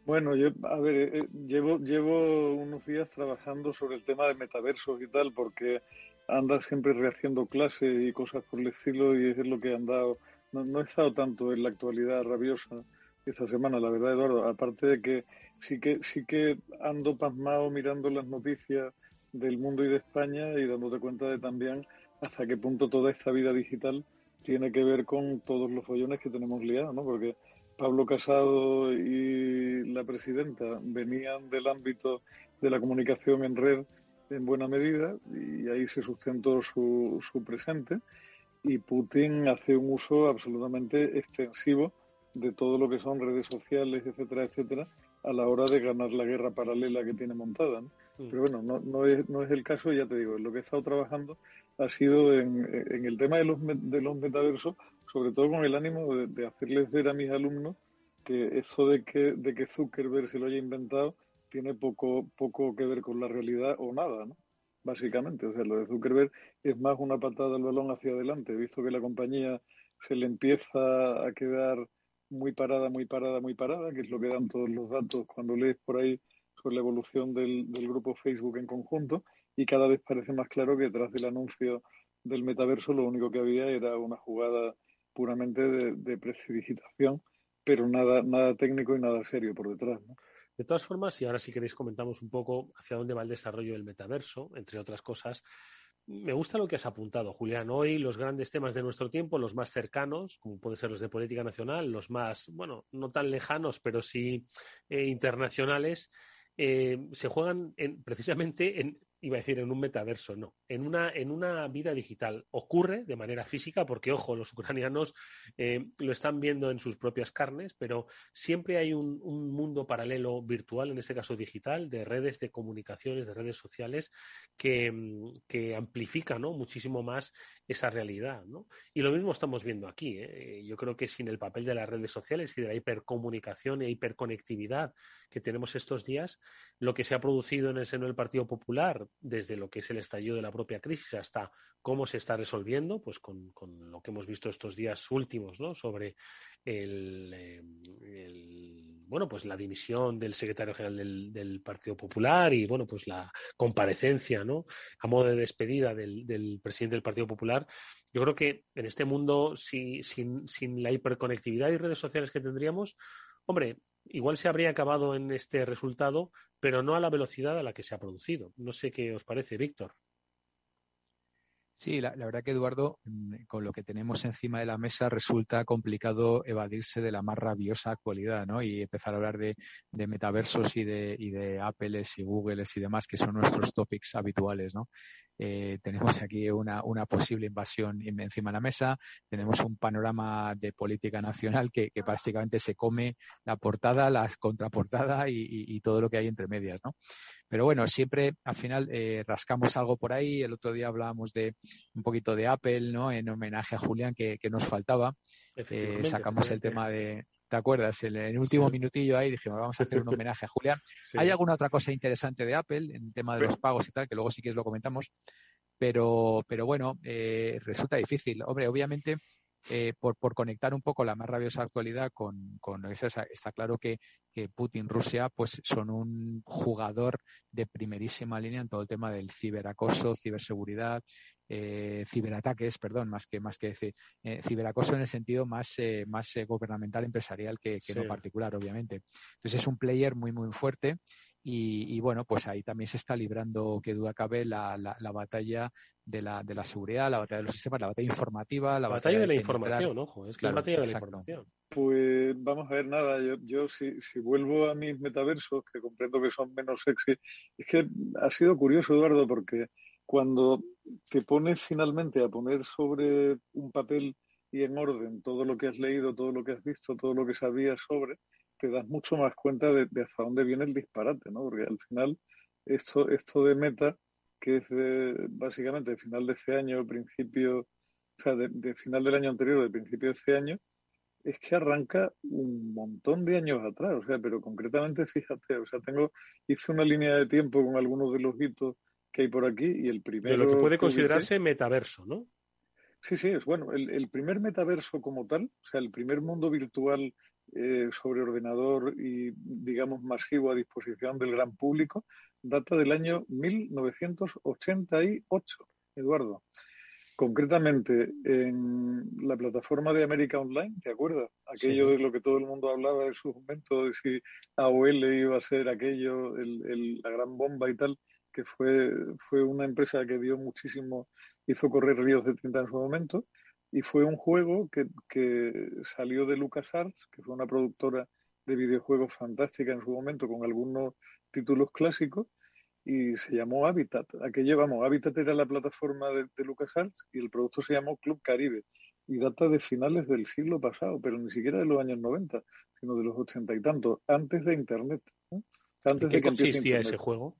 Bueno, yo, a ver, eh, eh, llevo, llevo unos días trabajando sobre el tema de metaversos y tal, porque anda siempre rehaciendo clases y cosas por el estilo y es lo que han dado. No, no he estado tanto en la actualidad rabiosa esta semana, la verdad, Eduardo. Aparte de que sí que sí que ando pasmado mirando las noticias del mundo y de España y dándote cuenta de también hasta qué punto toda esta vida digital tiene que ver con todos los follones que tenemos liados, ¿no? Porque Pablo Casado y la presidenta venían del ámbito de la comunicación en red en buena medida y ahí se sustentó su, su presente y Putin hace un uso absolutamente extensivo de todo lo que son redes sociales, etcétera, etcétera, a la hora de ganar la guerra paralela que tiene montada. Mm. Pero bueno, no, no, es, no es el caso, ya te digo, lo que he estado trabajando ha sido en, en el tema de los, de los metaversos, sobre todo con el ánimo de, hacerles ver a mis alumnos que eso de que, de que Zuckerberg se lo haya inventado tiene poco, poco que ver con la realidad o nada, ¿no? Básicamente, o sea, lo de Zuckerberg es más una patada al balón hacia adelante, visto que la compañía se le empieza a quedar muy parada, muy parada, muy parada, que es lo que dan todos los datos cuando lees por ahí sobre la evolución del, grupo Facebook en conjunto, y cada vez parece más claro que detrás del anuncio del metaverso lo único que había era una jugada puramente de, de pero nada, nada técnico y nada serio por detrás. De todas formas, y ahora si queréis comentamos un poco hacia dónde va el desarrollo del metaverso, entre otras cosas, me gusta lo que has apuntado, Julián. Hoy los grandes temas de nuestro tiempo, los más cercanos, como pueden ser los de política nacional, los más, bueno, no tan lejanos, pero sí eh, internacionales, eh, se juegan en, precisamente en, iba a decir en un metaverso, no, en una, en una vida digital. Ocurre de manera física, porque, ojo, los ucranianos eh, lo están viendo en sus propias carnes, pero siempre hay un, mundo paralelo virtual, en este caso digital, de redes de comunicaciones, de redes sociales, que, que amplifica ¿no? muchísimo más esa realidad. ¿no? Y lo mismo estamos viendo aquí. ¿eh? Yo creo que sin el papel de las redes sociales y de la hipercomunicación e hiperconectividad que tenemos estos días, lo que se ha producido en el seno del Partido Popular, desde lo que es el estallido de la propia crisis hasta cómo se está resolviendo, pues con, lo que hemos visto estos días últimos, ¿no? Sobre el, eh, bueno, pues la dimisión del secretario general del, Partido Popular y bueno, pues la comparecencia, ¿no? A modo de despedida del, presidente del Partido Popular. Yo creo que en este mundo, sin, sin la hiperconectividad y redes sociales que tendríamos, hombre, igual se habría acabado en este resultado, pero no a la velocidad a la que se ha producido. No sé qué os parece, Víctor. Sí, la, verdad que Eduardo, mm, con lo que tenemos encima de la mesa resulta complicado evadirse de la más rabiosa actualidad, ¿no? Y empezar a hablar de, metaversos y de, y de Apples y Googles y demás, que son nuestros topics habituales, ¿no? Eh, tenemos aquí una, una, posible invasión encima de la mesa, tenemos un panorama de política nacional que, que prácticamente se come la portada, la contraportada y, y, todo lo que hay entre medias, ¿no? Pero bueno, siempre al final eh, rascamos algo por ahí. El otro día hablábamos de un poquito de Apple, ¿no? En homenaje a Julián que, que nos faltaba. Eh, sacamos el tema de, ¿Te acuerdas? En el último minutillo ahí dijimos, vamos a hacer un homenaje a Julián. ¿Hay alguna otra cosa interesante de Apple en el tema de los pagos y tal, que luego sí que lo comentamos? Pero, pero bueno, eh, resulta difícil. Hombre, obviamente eh, por, por, conectar un poco la más rabiosa actualidad con, con eso, está claro que, que, Putin, Rusia, pues son un jugador de primerísima línea en todo el tema del ciberacoso, ciberseguridad, eh, ciberataques, perdón, más que más que eh, ciberacoso en el sentido más, eh, más gubernamental, empresarial que, que no particular, obviamente. Entonces es un player muy, muy fuerte Y, bueno, pues ahí también se está librando, que duda cabe, la, la, batalla de la, de la seguridad, la batalla de los sistemas, la batalla informativa, la, batalla, de la información, ojo, es que la batalla de la información. Pues vamos a ver, nada, yo, yo si, si vuelvo a mis metaversos, que comprendo que son menos sexy, es que ha sido curioso, Eduardo, porque cuando te pones finalmente a poner sobre un papel y en orden todo lo que has leído, todo lo que has visto, todo lo que sabías sobre, te das mucho más cuenta de, hasta dónde viene el disparate, ¿no? Porque al final esto, esto de meta, que es de, básicamente de final de este año, principio, o sea, de, final del año anterior, de principio de este año, es que arranca un montón de años atrás, o sea, pero concretamente, fíjate, o sea, tengo, hice una línea de tiempo con algunos de los hitos que hay por aquí y el primero... De lo que puede considerarse metaverso, ¿no? Sí, sí, es bueno. El, el, primer metaverso como tal, o sea, el primer mundo virtual eh, sobre ordenador y, digamos, masivo a disposición del gran público, data del año 1988, Eduardo. Concretamente, en la plataforma de América Online, ¿te acuerdas? Aquello de lo que todo el mundo hablaba en su momento, de si AOL iba a ser aquello, el, la gran bomba y tal, que fue, fue una empresa que dio muchísimo, hizo correr ríos de tinta en su momento y fue un juego que, que salió de LucasArts, que fue una productora de videojuegos fantástica en su momento con algunos títulos clásicos y se llamó Habitat. Aquello, vamos, Habitat era la plataforma de, LucasArts y el producto se llamó Club Caribe y data de finales del siglo pasado, pero ni siquiera de los años 90, sino de los ochenta y tantos, antes de Internet. Antes qué de que consistía ese juego?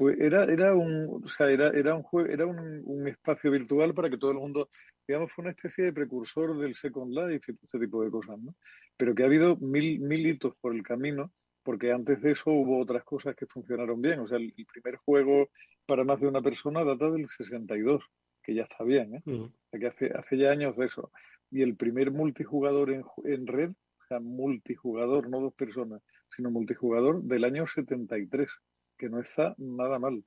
Pues era, era un, o sea, era, era un juego, era un, un, espacio virtual para que todo el mundo, digamos, fue una especie de precursor del Second Life y todo este tipo de cosas, ¿no? Pero que ha habido mil, mil hitos por el camino, porque antes de eso hubo otras cosas que funcionaron bien. O sea, el, primer juego para más de una persona data del 62, que ya está bien, ¿eh? O sea, que hace, hace ya años de eso. Y el primer multijugador en, en red, o sea, multijugador, no dos personas, sino multijugador del año 73 que no está nada mal.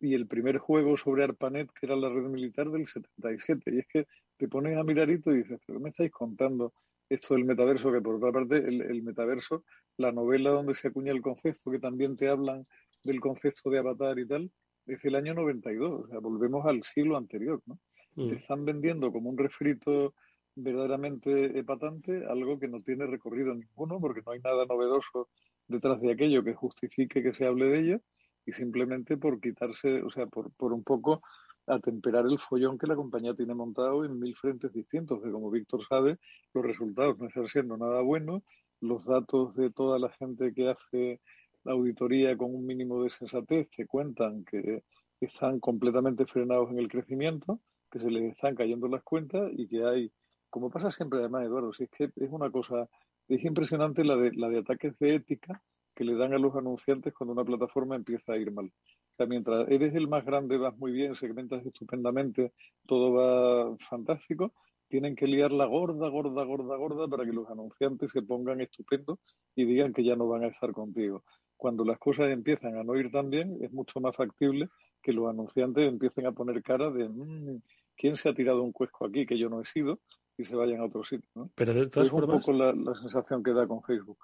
Y el primer juego sobre ARPANET, que era la red militar del 77. Y es que te pones a mirarito y dices, ¿pero qué me estáis contando esto del metaverso? Que por otra parte, el, metaverso, la novela donde se acuña el concepto, que también te hablan del concepto de avatar y tal, es el año 92. O sea, volvemos al siglo anterior, ¿no? Mm. Te están vendiendo como un refrito verdaderamente epatante, algo que no tiene recorrido ninguno, porque no hay nada novedoso detrás de aquello que justifique que se hable de ello y simplemente por quitarse, o sea, por, por un poco atemperar el follón que la compañía tiene montado en mil frentes distintos, que como Víctor sabe, los resultados no están siendo nada buenos, los datos de toda la gente que hace la auditoría con un mínimo de sensatez te cuentan que están completamente frenados en el crecimiento, que se les están cayendo las cuentas y que hay, como pasa siempre además, Eduardo, si es que es una cosa es impresionante la de, la de ataques de ética que le dan a los anunciantes cuando una plataforma empieza a ir mal. O sea, mientras eres el más grande, vas muy bien, segmentas estupendamente, todo va fantástico, tienen que liar la gorda, gorda, gorda, gorda para que los anunciantes se pongan estupendos y digan que ya no van a estar contigo. Cuando las cosas empiezan a no ir tan bien, es mucho más factible que los anunciantes empiecen a poner cara de mm, ¿quién se ha tirado un cuesco aquí que yo no he sido? Y se vayan a otro sitio. ¿no? Pero de todas es un poco la, sensación que da con Facebook.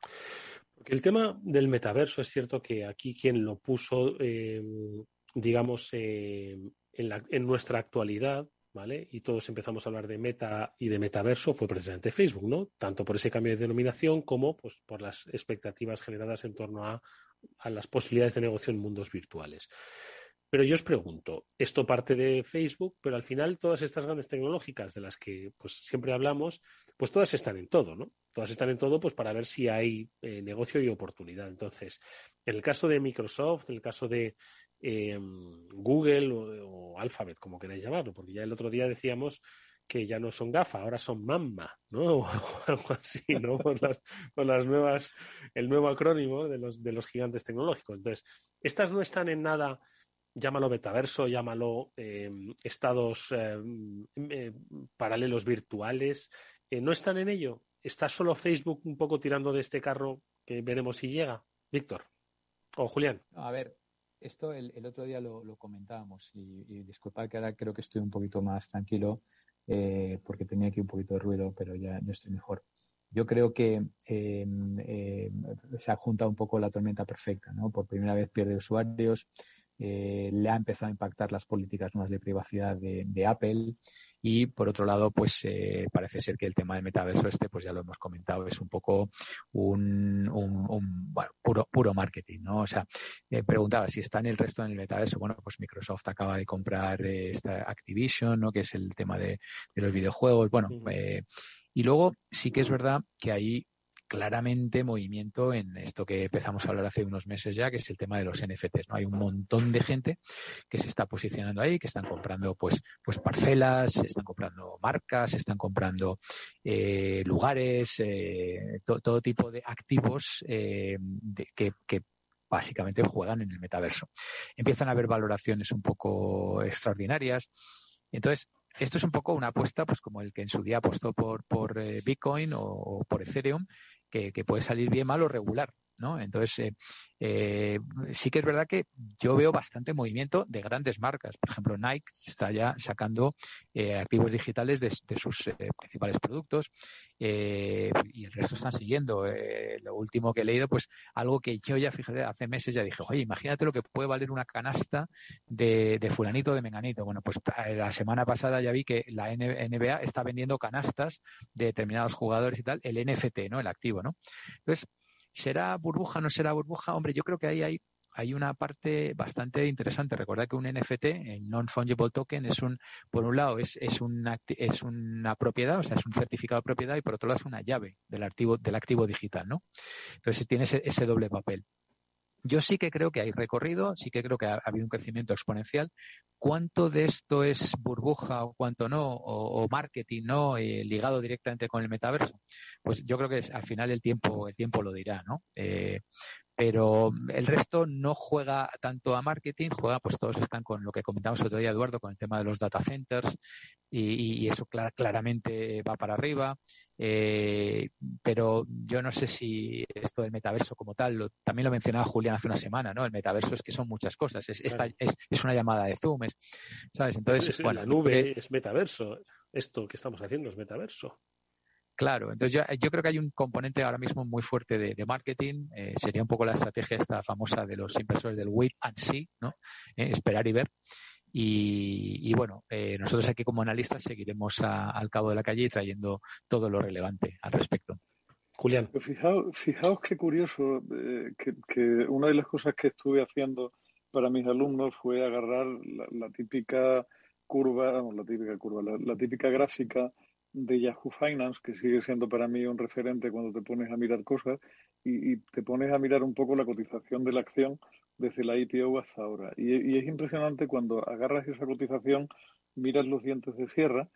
Porque el tema del metaverso es cierto que aquí quien lo puso, eh, digamos, eh, en, la, en nuestra actualidad, ¿vale? Y todos empezamos a hablar de meta y de metaverso fue precisamente Facebook, ¿no? Tanto por ese cambio de denominación como pues, por las expectativas generadas en torno a, a las posibilidades de negocio en mundos virtuales. Pero yo os pregunto, esto parte de Facebook, pero al final todas estas grandes tecnológicas de las que pues siempre hablamos, pues todas están en todo, ¿no? Todas están en todo pues para ver si hay eh, negocio y oportunidad. Entonces, en el caso de Microsoft, en el caso de em, Google o, Alphabet, como queráis llamarlo, porque ya el otro día decíamos que ya no son GAFA, ahora son MAMMA, ¿no? O algo así, ¿no? Por las, las nuevas, el nuevo acrónimo de los, de los gigantes tecnológicos. Entonces, estas no están en nada llámalo metaverso, llámalo em, estados em, em, paralelos virtuales, eh, ¿no están en ello? ¿Está solo Facebook un poco tirando de este carro que veremos si llega? Víctor o Julián. A ver, esto el, otro día lo, comentábamos y, disculpad que ahora creo que estoy un poquito más tranquilo eh, porque tenía aquí un poquito de ruido, pero ya, ya estoy mejor. yo creo que se ha juntado un poco la tormenta perfecta, ¿no? Por primera vez pierde usuarios, eh, le ha empezado a impactar las políticas nuevas de privacidad de, Apple. Y por otro lado pues eh, parece ser que el tema del metaverso este pues ya lo hemos comentado es un poco un, bueno, puro puro marketing no o sea preguntaba si está en el resto del metaverso bueno pues Microsoft acaba de comprar eh, esta Activision no que es el tema de, de los videojuegos bueno y luego sí que es verdad que ahí claramente movimiento en esto que empezamos a hablar hace unos meses ya, que es el tema de los NFTs. ¿no? Hay un montón de gente que se está posicionando ahí, que están comprando pues, pues parcelas, están comprando marcas, están comprando eh, lugares, eh, todo tipo de activos eh, que, básicamente juegan en el metaverso. Empiezan a haber valoraciones un poco extraordinarias. Entonces, esto es un poco una apuesta, pues como el que en su día apostó por, por Bitcoin o, por Ethereum, que, puede salir bien, mal o regular. Entonces, eh, eh, sí que es verdad que yo veo bastante movimiento de grandes marcas. Por ejemplo, Nike está ya sacando eh, activos digitales de, sus principales productos y el resto están siguiendo. lo último que he leído, pues algo que yo ya, fíjate, hace meses ya dije, oye, imagínate lo que puede valer una canasta de, de fulanito de menganito. Bueno, pues la semana pasada ya vi que la NBA está vendiendo canastas de determinados jugadores y tal, el NFT, ¿no? El activo, ¿no? Entonces, ¿Será burbuja, no será burbuja? Hombre, yo creo que ahí hay, una parte bastante interesante. Recordad que un NFT, el Non-Fungible Token, es un, por un lado, es, es, una, es una propiedad, o sea, es un certificado de propiedad y por otro lado es una llave del activo, del activo digital, ¿no? Entonces tiene ese doble papel. Yo sí que creo que hay recorrido, sí que creo que ha, habido un crecimiento exponencial. ¿Cuánto de esto es burbuja o cuánto no, o, marketing no, eh, ligado directamente con el metaverso? Pues yo creo que al final el tiempo, el tiempo lo dirá, ¿no? Eh, pero el resto no juega tanto a marketing, juega, pues todos están con lo que comentamos el otro día, Eduardo, con el tema de los data centers y, eso claramente va para arriba. Eh, pero yo no sé si esto del metaverso como tal, también lo mencionaba Julián hace una semana, ¿no? El metaverso es que son muchas cosas, es, es, una llamada de Zoom, ¿sabes? Entonces, bueno, la nube es metaverso, esto que estamos haciendo es metaverso. Claro, entonces yo, yo, creo que hay un componente ahora mismo muy fuerte de, marketing. Eh, sería un poco la estrategia esta famosa de los inversores del wait and see, ¿no? Eh, esperar y ver. Y, bueno, eh, nosotros aquí como analistas seguiremos al cabo de la calle trayendo todo lo relevante al respecto. Julián. Pues fijaos, fijaos qué curioso que, una de las cosas que estuve haciendo para mis alumnos fue agarrar la, típica curva, la típica curva, la típica gráfica de Yahoo Finance, que sigue siendo para mí un referente cuando te pones a mirar cosas y, te pones a mirar un poco la cotización de la acción desde la IPO hasta ahora. Y, es impresionante cuando agarras esa cotización, miras los dientes de sierra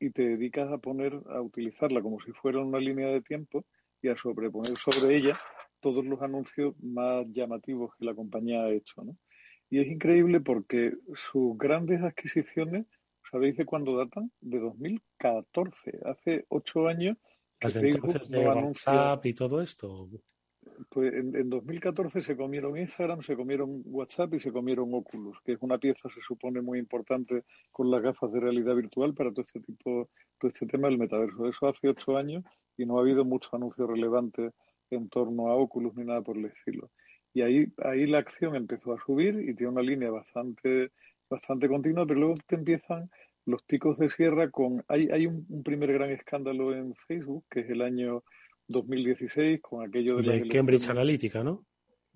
y te dedicas a poner, a utilizarla como si fuera una línea de tiempo y a sobreponer sobre ella todos los anuncios más llamativos que la compañía ha hecho. ¿no? Y es increíble porque sus grandes adquisiciones ¿Sabéis de cuándo datan? De 2014, hace ocho años. Que Facebook de WhatsApp y todo esto. Pues en, 2014 se comieron Instagram, se comieron WhatsApp y se comieron Oculus, que es una pieza, se supone, muy importante con las gafas de realidad virtual para todo este tipo, todo este tema del metaverso. Eso hace ocho años y no ha habido muchos anuncios relevantes en torno a Oculus ni nada por el estilo. Y ahí, ahí la acción empezó a subir y tiene una línea bastante bastante continua, pero luego te empiezan los picos de sierra con... Hay, hay un, primer gran escándalo en Facebook, que es el año 2016, con aquello de... de Cambridge Analytica, ¿no?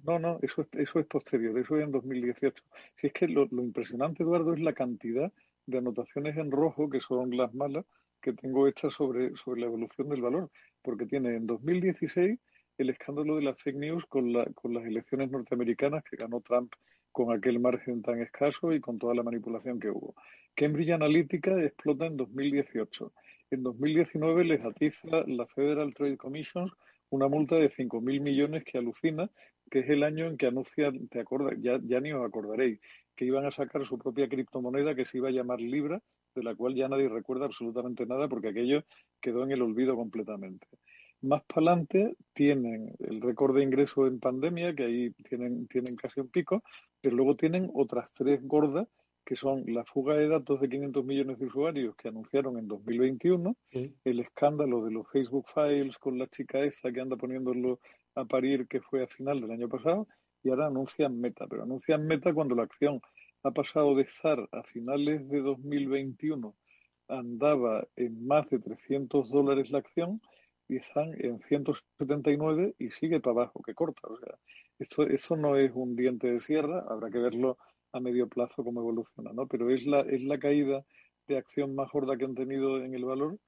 No, no, eso es, eso es posterior, eso es en 2018. Si es que lo, lo impresionante, Eduardo, es la cantidad de anotaciones en rojo, que son las malas, que tengo hechas sobre, sobre la evolución del valor, porque tiene en 2016 el escándalo de las fake news con, la, con las elecciones norteamericanas que ganó Trump con aquel margen tan escaso y con toda la manipulación que hubo. Cambridge Analytica explota en 2018. En 2019 les atiza la Federal Trade Commission una multa de 5.000 millones que alucina, que es el año en que anuncian, te acordas, ya, ya ni os acordaréis, que iban a sacar su propia criptomoneda que se iba a llamar Libra, de la cual ya nadie recuerda absolutamente nada porque aquello quedó en el olvido completamente. Más para adelante tienen el récord de ingreso en pandemia, que ahí tienen, tienen casi un pico, pero luego tienen otras tres gordas que son la fuga de datos de 500 millones de usuarios que anunciaron en 2021, el escándalo de los Facebook Files con la chica esa que anda poniéndolo a parir que fue a final del año pasado, y ahora anuncian Meta, pero anuncian Meta cuando la acción ha pasado de estar a finales de 2021 andaba en más de 300 dólares la acción están en 179 y sigue para abajo, que corta. O sea, esto, eso no es un diente de sierra, habrá que verlo a medio plazo cómo evoluciona, ¿no? Pero es la, es la caída de acción más gorda que han tenido en el valor.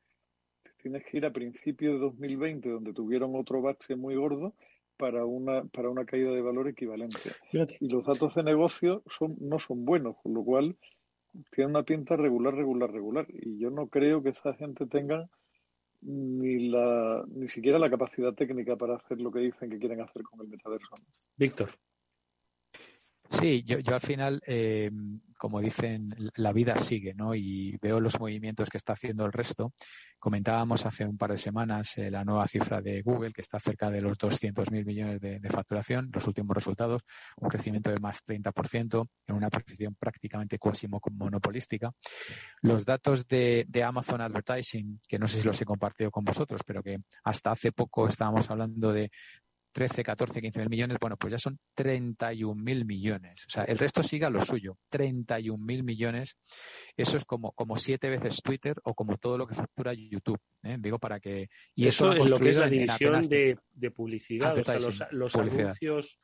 Tienes que ir a principios de 2020, donde tuvieron otro bache muy gordo, para una, para una caída de valor equivalente. Y los datos de negocio son, no son buenos, con lo cual tiene una pinta regular, regular, regular. Y yo no creo que esa gente tenga ni la ni siquiera la capacidad técnica para hacer lo que dicen que quieren hacer con el metaverso. Víctor. Sí, yo, yo al final, eh, como dicen, la vida sigue, ¿no? Y veo los movimientos que está haciendo el resto. Comentábamos hace un par de semanas eh, la nueva cifra de Google, que está cerca de los 200.000 millones de, facturación, los últimos resultados, un crecimiento de más 30%, en una posición prácticamente cuasi monopolística. Los datos de, de Amazon Advertising, que no sé si los he compartido con vosotros, pero que hasta hace poco estábamos hablando de 13, 14, 15 mil millones, bueno, pues ya son 31 mil millones. O sea, el resto siga lo suyo. 31 mil millones. Eso es como, como siete veces Twitter o como todo lo que factura YouTube. ¿eh? Digo, para que. Y eso, es lo que es la división de, publicidad. O sea, los, anuncios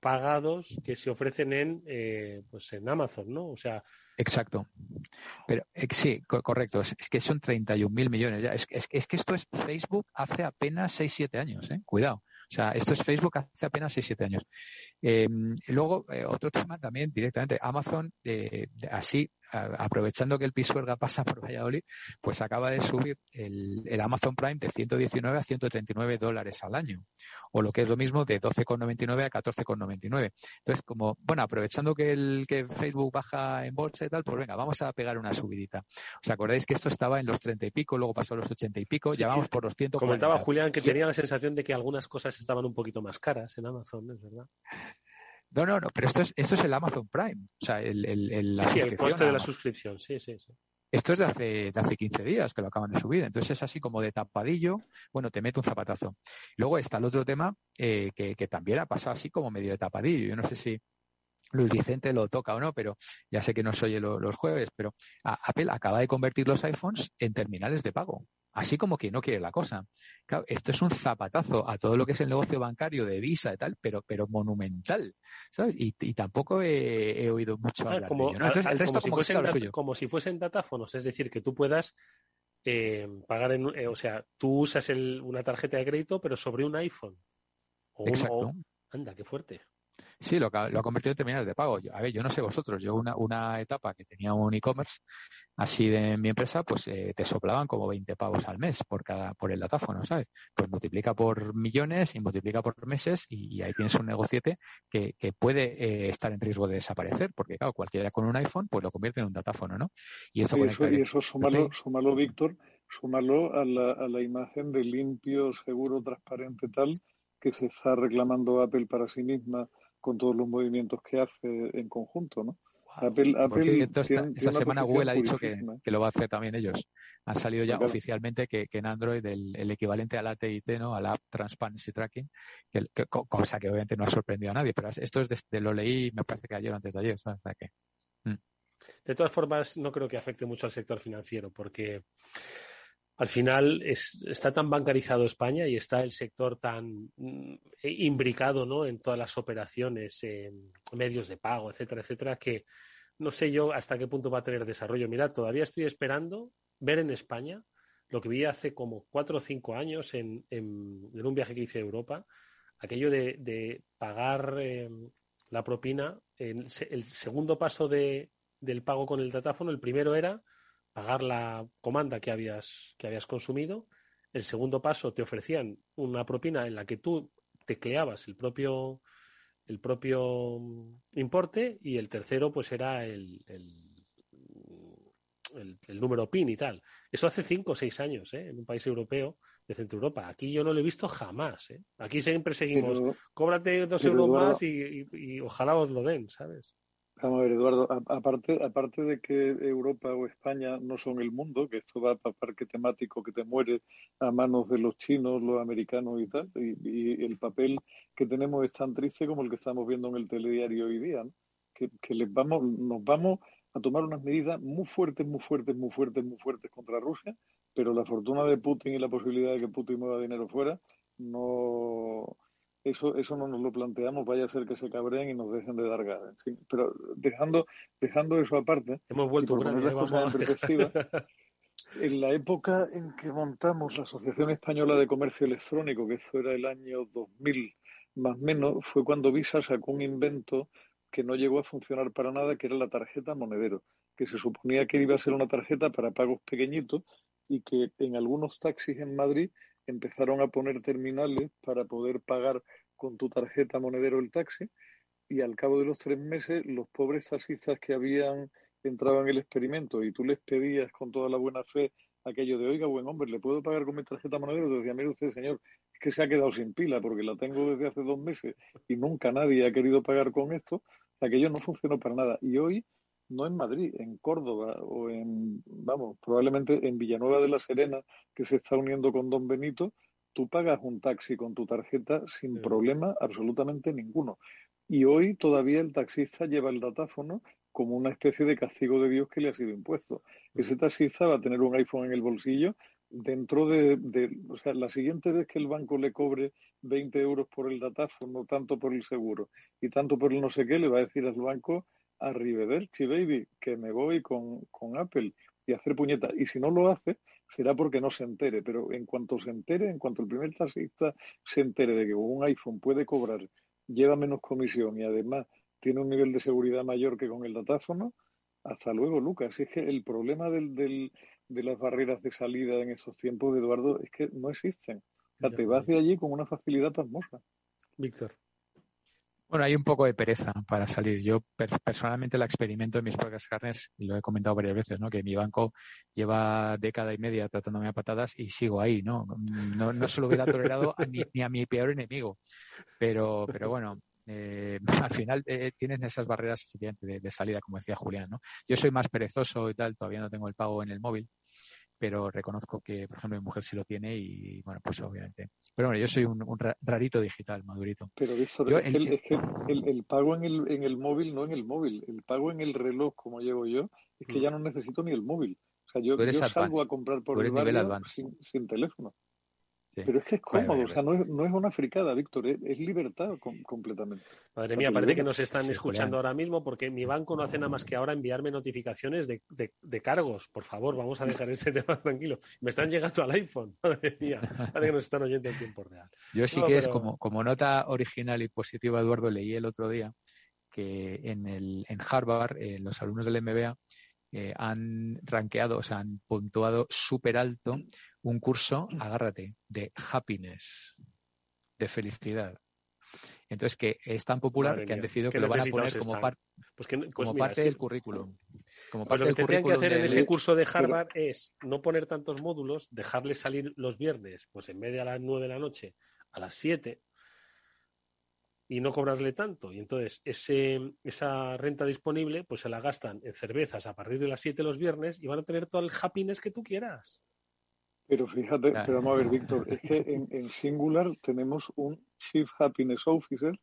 pagados que se ofrecen en, eh, pues en Amazon, ¿no? O sea. Exacto. Pero eh, sí, correcto. Es, que son 31 mil millones. Ya. Es, es, que esto es Facebook hace apenas 6, 7 años, ¿eh? Cuidado. O sea, esto es Facebook hace apenas 6-7 años. Em, luego, eh, otro tema también directamente, Amazon, eh, así, aprovechando que el Pisuerga pasa por Valladolid, pues acaba de subir el, Amazon Prime de 119 a 139 dólares al año. O lo que es lo mismo, de 12,99 a 14,99. Entonces, como, bueno, aprovechando que, el, que Facebook baja en bolsa y tal, pues venga, vamos a pegar una subidita. ¿Os acordáis que esto estaba en los 30 y pico, luego pasó a los 80 y pico, ya vamos por los 140. Comentaba Julián que tenía la sensación de que algunas cosas estaban un poquito más caras en Amazon, es verdad. No, no, no, pero esto es, esto es el Amazon Prime. O sea, el, el, la sí, el coste de la suscripción, sí, sí, sí. Esto es de hace, de hace 15 días que lo acaban de subir. Entonces es así como de tapadillo. Bueno, te meto un zapatazo. Luego está el otro tema eh, que, que, también ha pasado así como medio de tapadillo. Yo no sé si Luis Vicente lo toca o no, pero ya sé que no soy los jueves, pero Apple acaba de convertir los iPhones en terminales de pago así como que no quiere la cosa. Claro, esto es un zapatazo a todo lo que es el negocio bancario de Visa y tal, pero, pero monumental, ¿sabes? Y, tampoco he, oído mucho hablar como, de ello, Entonces, el resto como, si fuesen, como si fuesen datáfonos, es decir, que tú puedas eh, pagar en, eh, o sea, tú usas una tarjeta de crédito, pero sobre un iPhone. Exacto. anda, qué fuerte. Sí, lo, lo ha convertido en terminales de pago. a ver, yo no sé vosotros, yo una, una etapa que tenía un e-commerce así de mi empresa, pues eh, te soplaban como 20 pavos al mes por cada por el datáfono, ¿sabes? Pues multiplica por millones y multiplica por meses y, ahí tienes un negociete que, que puede eh, estar en riesgo de desaparecer, porque claro, cualquiera con un iPhone pues lo convierte en un datáfono, ¿no? Y eso, y eso, y eso súmalo, súmalo, Víctor, súmalo a la, a la imagen de limpio, seguro, transparente tal que se está reclamando Apple para sí misma con todos los movimientos que hace en conjunto, ¿no? Apple, Apple esta, semana Google ha dicho que, lo va a hacer también ellos. Han salido ya oficialmente que, en Android el, equivalente a la TIT, ¿no? a la Transparency Tracking, que, cosa que obviamente no ha sorprendido a nadie, pero esto es de, lo leí, me parece que ayer o antes de ayer. que, mm. De todas formas, no creo que afecte mucho al sector financiero, porque al final está tan bancarizado España y está el sector tan mm, imbricado ¿no? en todas las operaciones, en medios de pago, etcétera, etcétera, que no sé yo hasta qué punto va a tener desarrollo. Mira, todavía estoy esperando ver en España lo que vi hace como cuatro o cinco años en, un viaje que hice a Europa, aquello de, pagar em, la propina, el, segundo paso del pago con el datáfono, el primero era pagar la comanda que habías, que habías consumido. El segundo paso te ofrecían una propina en la que tú tecleabas el propio, el propio importe y el tercero pues era el, el, número PIN y tal. Eso hace cinco o seis años ¿eh? en un país europeo de Centro Europa. Aquí yo no lo he visto jamás. ¿eh? Aquí siempre seguimos, cóbrate dos euros más y, y, ojalá os lo den, ¿sabes? Vamos a ver, Eduardo, aparte, aparte de que Europa o España no son el mundo, que esto va para parque temático que te muere a manos de los chinos, los americanos y tal, y, el papel que tenemos es tan triste como el que estamos viendo en el telediario hoy día, que, que les vamos, nos vamos a tomar unas medidas muy fuertes, muy fuertes, muy fuertes, muy fuertes contra Rusia, pero la fortuna de Putin y la posibilidad de que Putin mueva dinero fuera no eso, eso no nos lo planteamos, vaya a ser que se cabreen y nos dejen de dar gas. pero dejando, dejando eso aparte, hemos vuelto por poner las cosas en perspectiva, en la época en que montamos la Asociación Española de Comercio Electrónico, que eso era el año 2000 más o menos, fue cuando Visa sacó un invento que no llegó a funcionar para nada, que era la tarjeta monedero, que se suponía que iba a ser una tarjeta para pagos pequeñitos y que en algunos taxis en Madrid empezaron a poner terminales para poder pagar con tu tarjeta monedero el taxi y al cabo de los tres meses los pobres taxistas que habían entrado en el experimento y tú les pedías con toda la buena fe aquello de, oiga, buen hombre, ¿le puedo pagar con mi tarjeta monedero? Decía, mire usted, señor, es que se ha quedado sin pila porque la tengo desde hace dos meses y nunca nadie ha querido pagar con esto. Aquello no funcionó para nada. Y hoy no en Madrid, en Córdoba o en, vamos, probablemente en Villanueva de la Serena, que se está uniendo con Don Benito, tú pagas un taxi con tu tarjeta sin problema absolutamente ninguno. Y hoy todavía el taxista lleva el datáfono como una especie de castigo de Dios que le ha sido impuesto. Ese taxista va a tener un iPhone en el bolsillo dentro de, de, o sea, la siguiente vez que el banco le cobre 20 euros por el datáfono, tanto por el seguro y tanto por el no sé qué, le va a decir al banco, arrivederci, baby, que me voy con, con Apple y hacer puñetas. Y si no lo hace, será porque no se entere. Pero en cuanto se entere, en cuanto el primer taxista se entere de que un iPhone puede cobrar, lleva menos comisión y además tiene un nivel de seguridad mayor que con el datáfono, hasta luego, Lucas. Y es que el problema del, del, de las barreras de salida en esos tiempos, Eduardo, es que no existen. O sea, te vas de allí con una facilidad pasmosa. Víctor. Bueno, hay un poco de pereza para salir. Yo personalmente la experimento en mis propias carnes y lo he comentado varias veces, ¿no? Que mi banco lleva década y media tratándome a patadas y sigo ahí, ¿no? No, no se lo hubiera tolerado ni, a mi peor enemigo. Pero, pero bueno, eh, al final eh, tienes esas barreras de, de, salida, como decía Julián, ¿no? Yo soy más perezoso y tal, todavía no tengo el pago en el móvil pero reconozco que, por ejemplo, mi mujer sí lo tiene y, bueno, pues obviamente. Pero bueno, yo soy un, rarito digital, madurito. Pero Víctor, es, que, el, pago en el, en el móvil, no en el móvil, el pago en el reloj, como llevo yo, es que mm. ya no necesito ni el móvil. O sea, yo, salgo a comprar por el barrio sin, sin teléfono. Pero es que es cómodo, o sea, no es, no es una fricada, Víctor, es, libertad completamente. Madre mía, parece que nos están escuchando ahora mismo porque mi banco no hace nada más que ahora enviarme notificaciones de, de, cargos. Por favor, vamos a dejar este tema tranquilo. Me están llegando al iPhone, madre mía, parece que nos están oyendo en tiempo real. Yo sí que es como, como nota original y positiva, Eduardo, leí el otro día que en, el, en Harvard, eh, los alumnos del MBA eh, han rankeado, o sea, han puntuado súper alto un curso, agárrate, de happiness, de felicidad. Entonces, que es tan popular que han decidido que lo van a poner como, pues como pues parte del currículum. Como pues parte lo que tendrían que hacer en ese curso de Harvard es no poner tantos módulos, dejarles salir los viernes, pues en vez de a las nueve de la noche, a las siete, y no cobrarle tanto. Y entonces ese, esa renta disponible pues se la gastan en cervezas a partir de las 7 los viernes y van a tener todo el happiness que tú quieras. Pero fíjate, pero vamos a ver, Víctor, es que en, en, Singular tenemos un Chief Happiness Officer,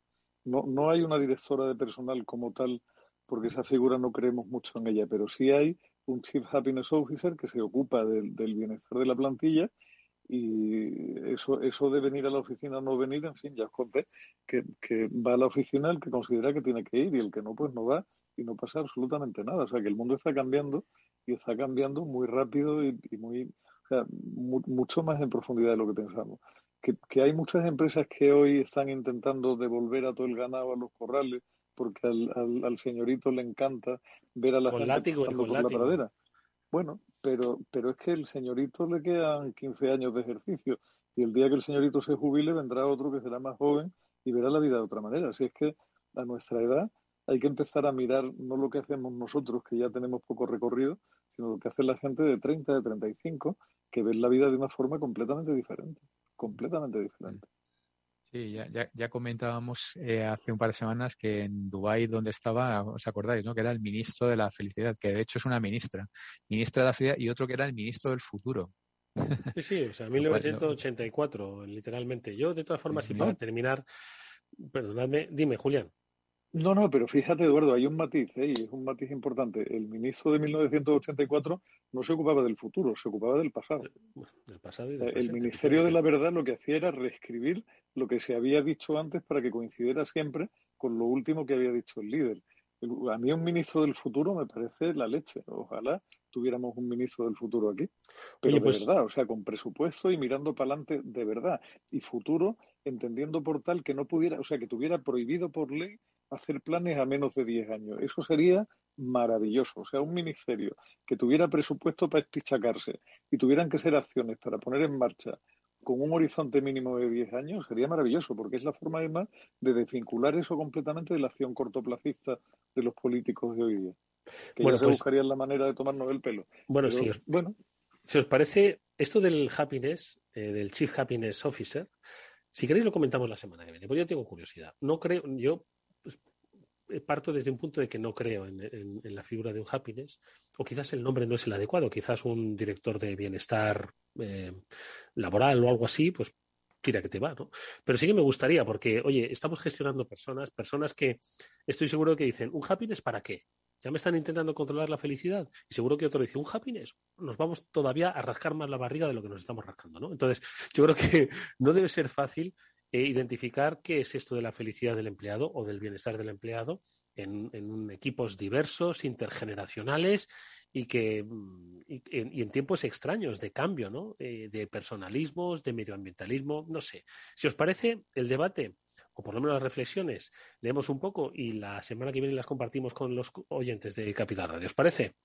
no, no hay una directora de personal como tal, porque esa figura no creemos mucho en ella, pero sí hay un Chief Happiness Officer que se ocupa del, del bienestar de la plantilla y eso, eso de venir a la oficina o no venir, en fin, ya os conté que, que, va a la oficina el que considera que tiene que ir y el que no, pues no va y no pasa absolutamente nada. O sea, que el mundo está cambiando y está cambiando muy rápido y, muy, o sea, mucho más en profundidad de lo que pensamos. Que, que, hay muchas empresas que hoy están intentando devolver a todo el ganado a los corrales porque al, al, señorito le encanta ver a la gente látigo, por la pradera. Bueno, pero, pero es que el señorito le quedan 15 años de ejercicio y el día que el señorito se jubile vendrá otro que será más joven y verá la vida de otra manera. Así es que a nuestra edad hay que empezar a mirar no lo que hacemos nosotros, que ya tenemos poco recorrido, sino lo que hace la gente de 30, de 35, que ven la vida de una forma completamente diferente, completamente diferente. Sí, ya, ya, comentábamos eh, hace un par de semanas que en Dubái, donde estaba, os acordáis, ¿no? Que era el ministro de la felicidad, que de hecho es una ministra, ministra de la felicidad, y otro que era el ministro del futuro. Sí, sí, o sea, 1984, literalmente. Yo, de todas formas, y para terminar, perdonadme, dime, Julián. No, no, pero fíjate, Eduardo, hay un matiz, ¿eh? y es un matiz importante. El ministro de 1984 no se ocupaba del futuro, se ocupaba del pasado. Del pasado y del El Ministerio de la Verdad lo que hacía era reescribir lo que se había dicho antes para que coincidiera siempre con lo último que había dicho el líder. A mí un ministro del futuro me parece la leche. Ojalá tuviéramos un ministro del futuro aquí. Pero de pues verdad, o sea, con presupuesto y mirando para adelante de verdad. Y futuro entendiendo por tal que no pudiera, o sea, que tuviera prohibido por ley hacer planes a menos de 10 años. Eso sería maravilloso. O sea, un ministerio que tuviera presupuesto para espichacarse y tuvieran que ser acciones para poner en marcha con un horizonte mínimo de 10 años sería maravilloso, porque es la forma además de desvincular eso completamente de la acción cortoplacista de los políticos de hoy día. Que bueno, ya se pues buscarían la manera de tomarnos el pelo. Bueno, si os, bueno. si os parece, esto del happiness, eh, del Chief Happiness Officer, si queréis lo comentamos la semana que viene, porque yo tengo curiosidad. No creo, yo parto desde un punto de que no creo en, la figura de un happiness, o quizás el nombre no es el adecuado, quizás un director de bienestar eh, laboral o algo así, pues tira que te va, ¿no? Pero sí que me gustaría, porque, oye, estamos gestionando personas, personas que estoy seguro que dicen, ¿un happiness para qué? Ya me están intentando controlar la felicidad. Y seguro que otro dice, un happiness, nos vamos todavía a rascar más la barriga de lo que nos estamos rascando, ¿no? Entonces, yo creo que no debe ser fácil e identificar qué es esto de la felicidad del empleado o del bienestar del empleado en, equipos diversos, intergeneracionales y que mm, y, en tiempos extraños de cambio, ¿no? Eh, de personalismos, de medioambientalismo, no sé. Si os parece, el debate o por lo menos las reflexiones, leemos un poco y la semana que viene las compartimos con los oyentes de Capital Radio. ¿Os parece?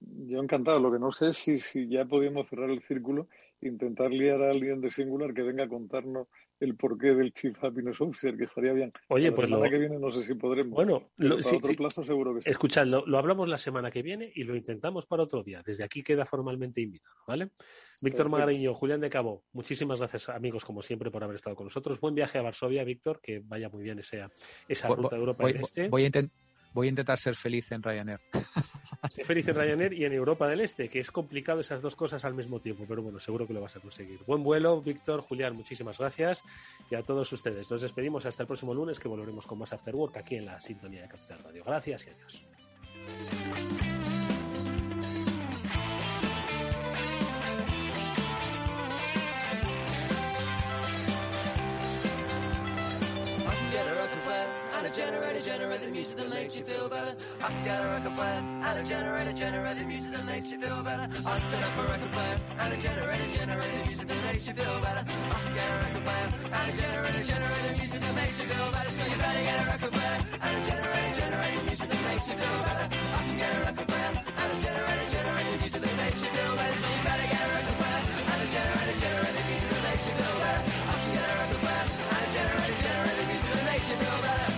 Yo encantado. Lo que no sé es si, si ya podemos cerrar el círculo, intentar liar a alguien de Singular que venga a contarnos el porqué del Chief Happiness Officer, que estaría bien. Oye, pues la semana que viene no sé si podremos. Bueno, para otro plazo seguro que sí. Escuchad, lo, hablamos la semana que viene y lo intentamos para otro día. Desde aquí queda formalmente invitado, ¿vale? Víctor Magariño, Julián de Cabo, muchísimas gracias, amigos, como siempre, por haber estado con nosotros. Buen viaje a Varsovia, Víctor, que vaya muy bien esa, esa ruta de Europa voy, del Este. Voy a, voy a intentar ser feliz en Ryanair. Ser feliz en Ryanair y en Europa del Este, que es complicado esas dos cosas al mismo tiempo, pero bueno, seguro que lo vas a conseguir. Buen vuelo, Víctor, Julián, muchísimas gracias. Y a todos ustedes, nos despedimos hasta el próximo lunes, que volveremos con más After Work aquí en la sintonía de Capital Radio. Gracias y adiós. Music that makes you feel better. I can get a record player and a generator, generate the music that makes you feel better. I set up a record player and a generator, generate the music that makes you feel better. I can get a record player and a generator, generate the music that makes you feel better. So you better get a record player and a generator, generate the music that makes you feel better. I can get a record player and a generator, generate the music that makes you feel better. So you better get a record player and a generator, generate the music that makes you feel better. I can get a record player and a generator, the music that makes you feel better.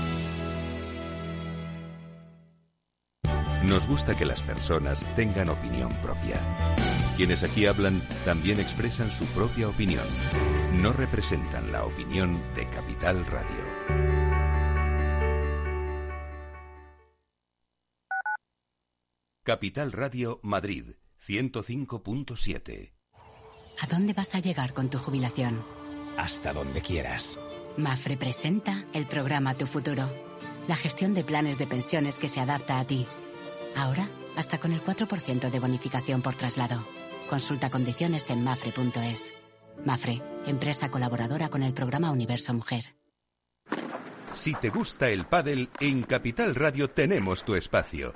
Nos gusta que las personas tengan opinión propia. Quienes aquí hablan también expresan su propia opinión. No representan la opinión de Capital Radio. Capital Radio Madrid 105.7. ¿A dónde vas a llegar con tu jubilación? Hasta donde quieras. Mafre presenta el programa Tu Futuro, la gestión de planes de pensiones que se adapta a ti Ahora, hasta con el 4% de bonificación por traslado. Consulta condiciones en mafre.es. Mafre, empresa colaboradora con el programa Universo Mujer. Si te gusta el pádel, en Capital Radio tenemos tu espacio.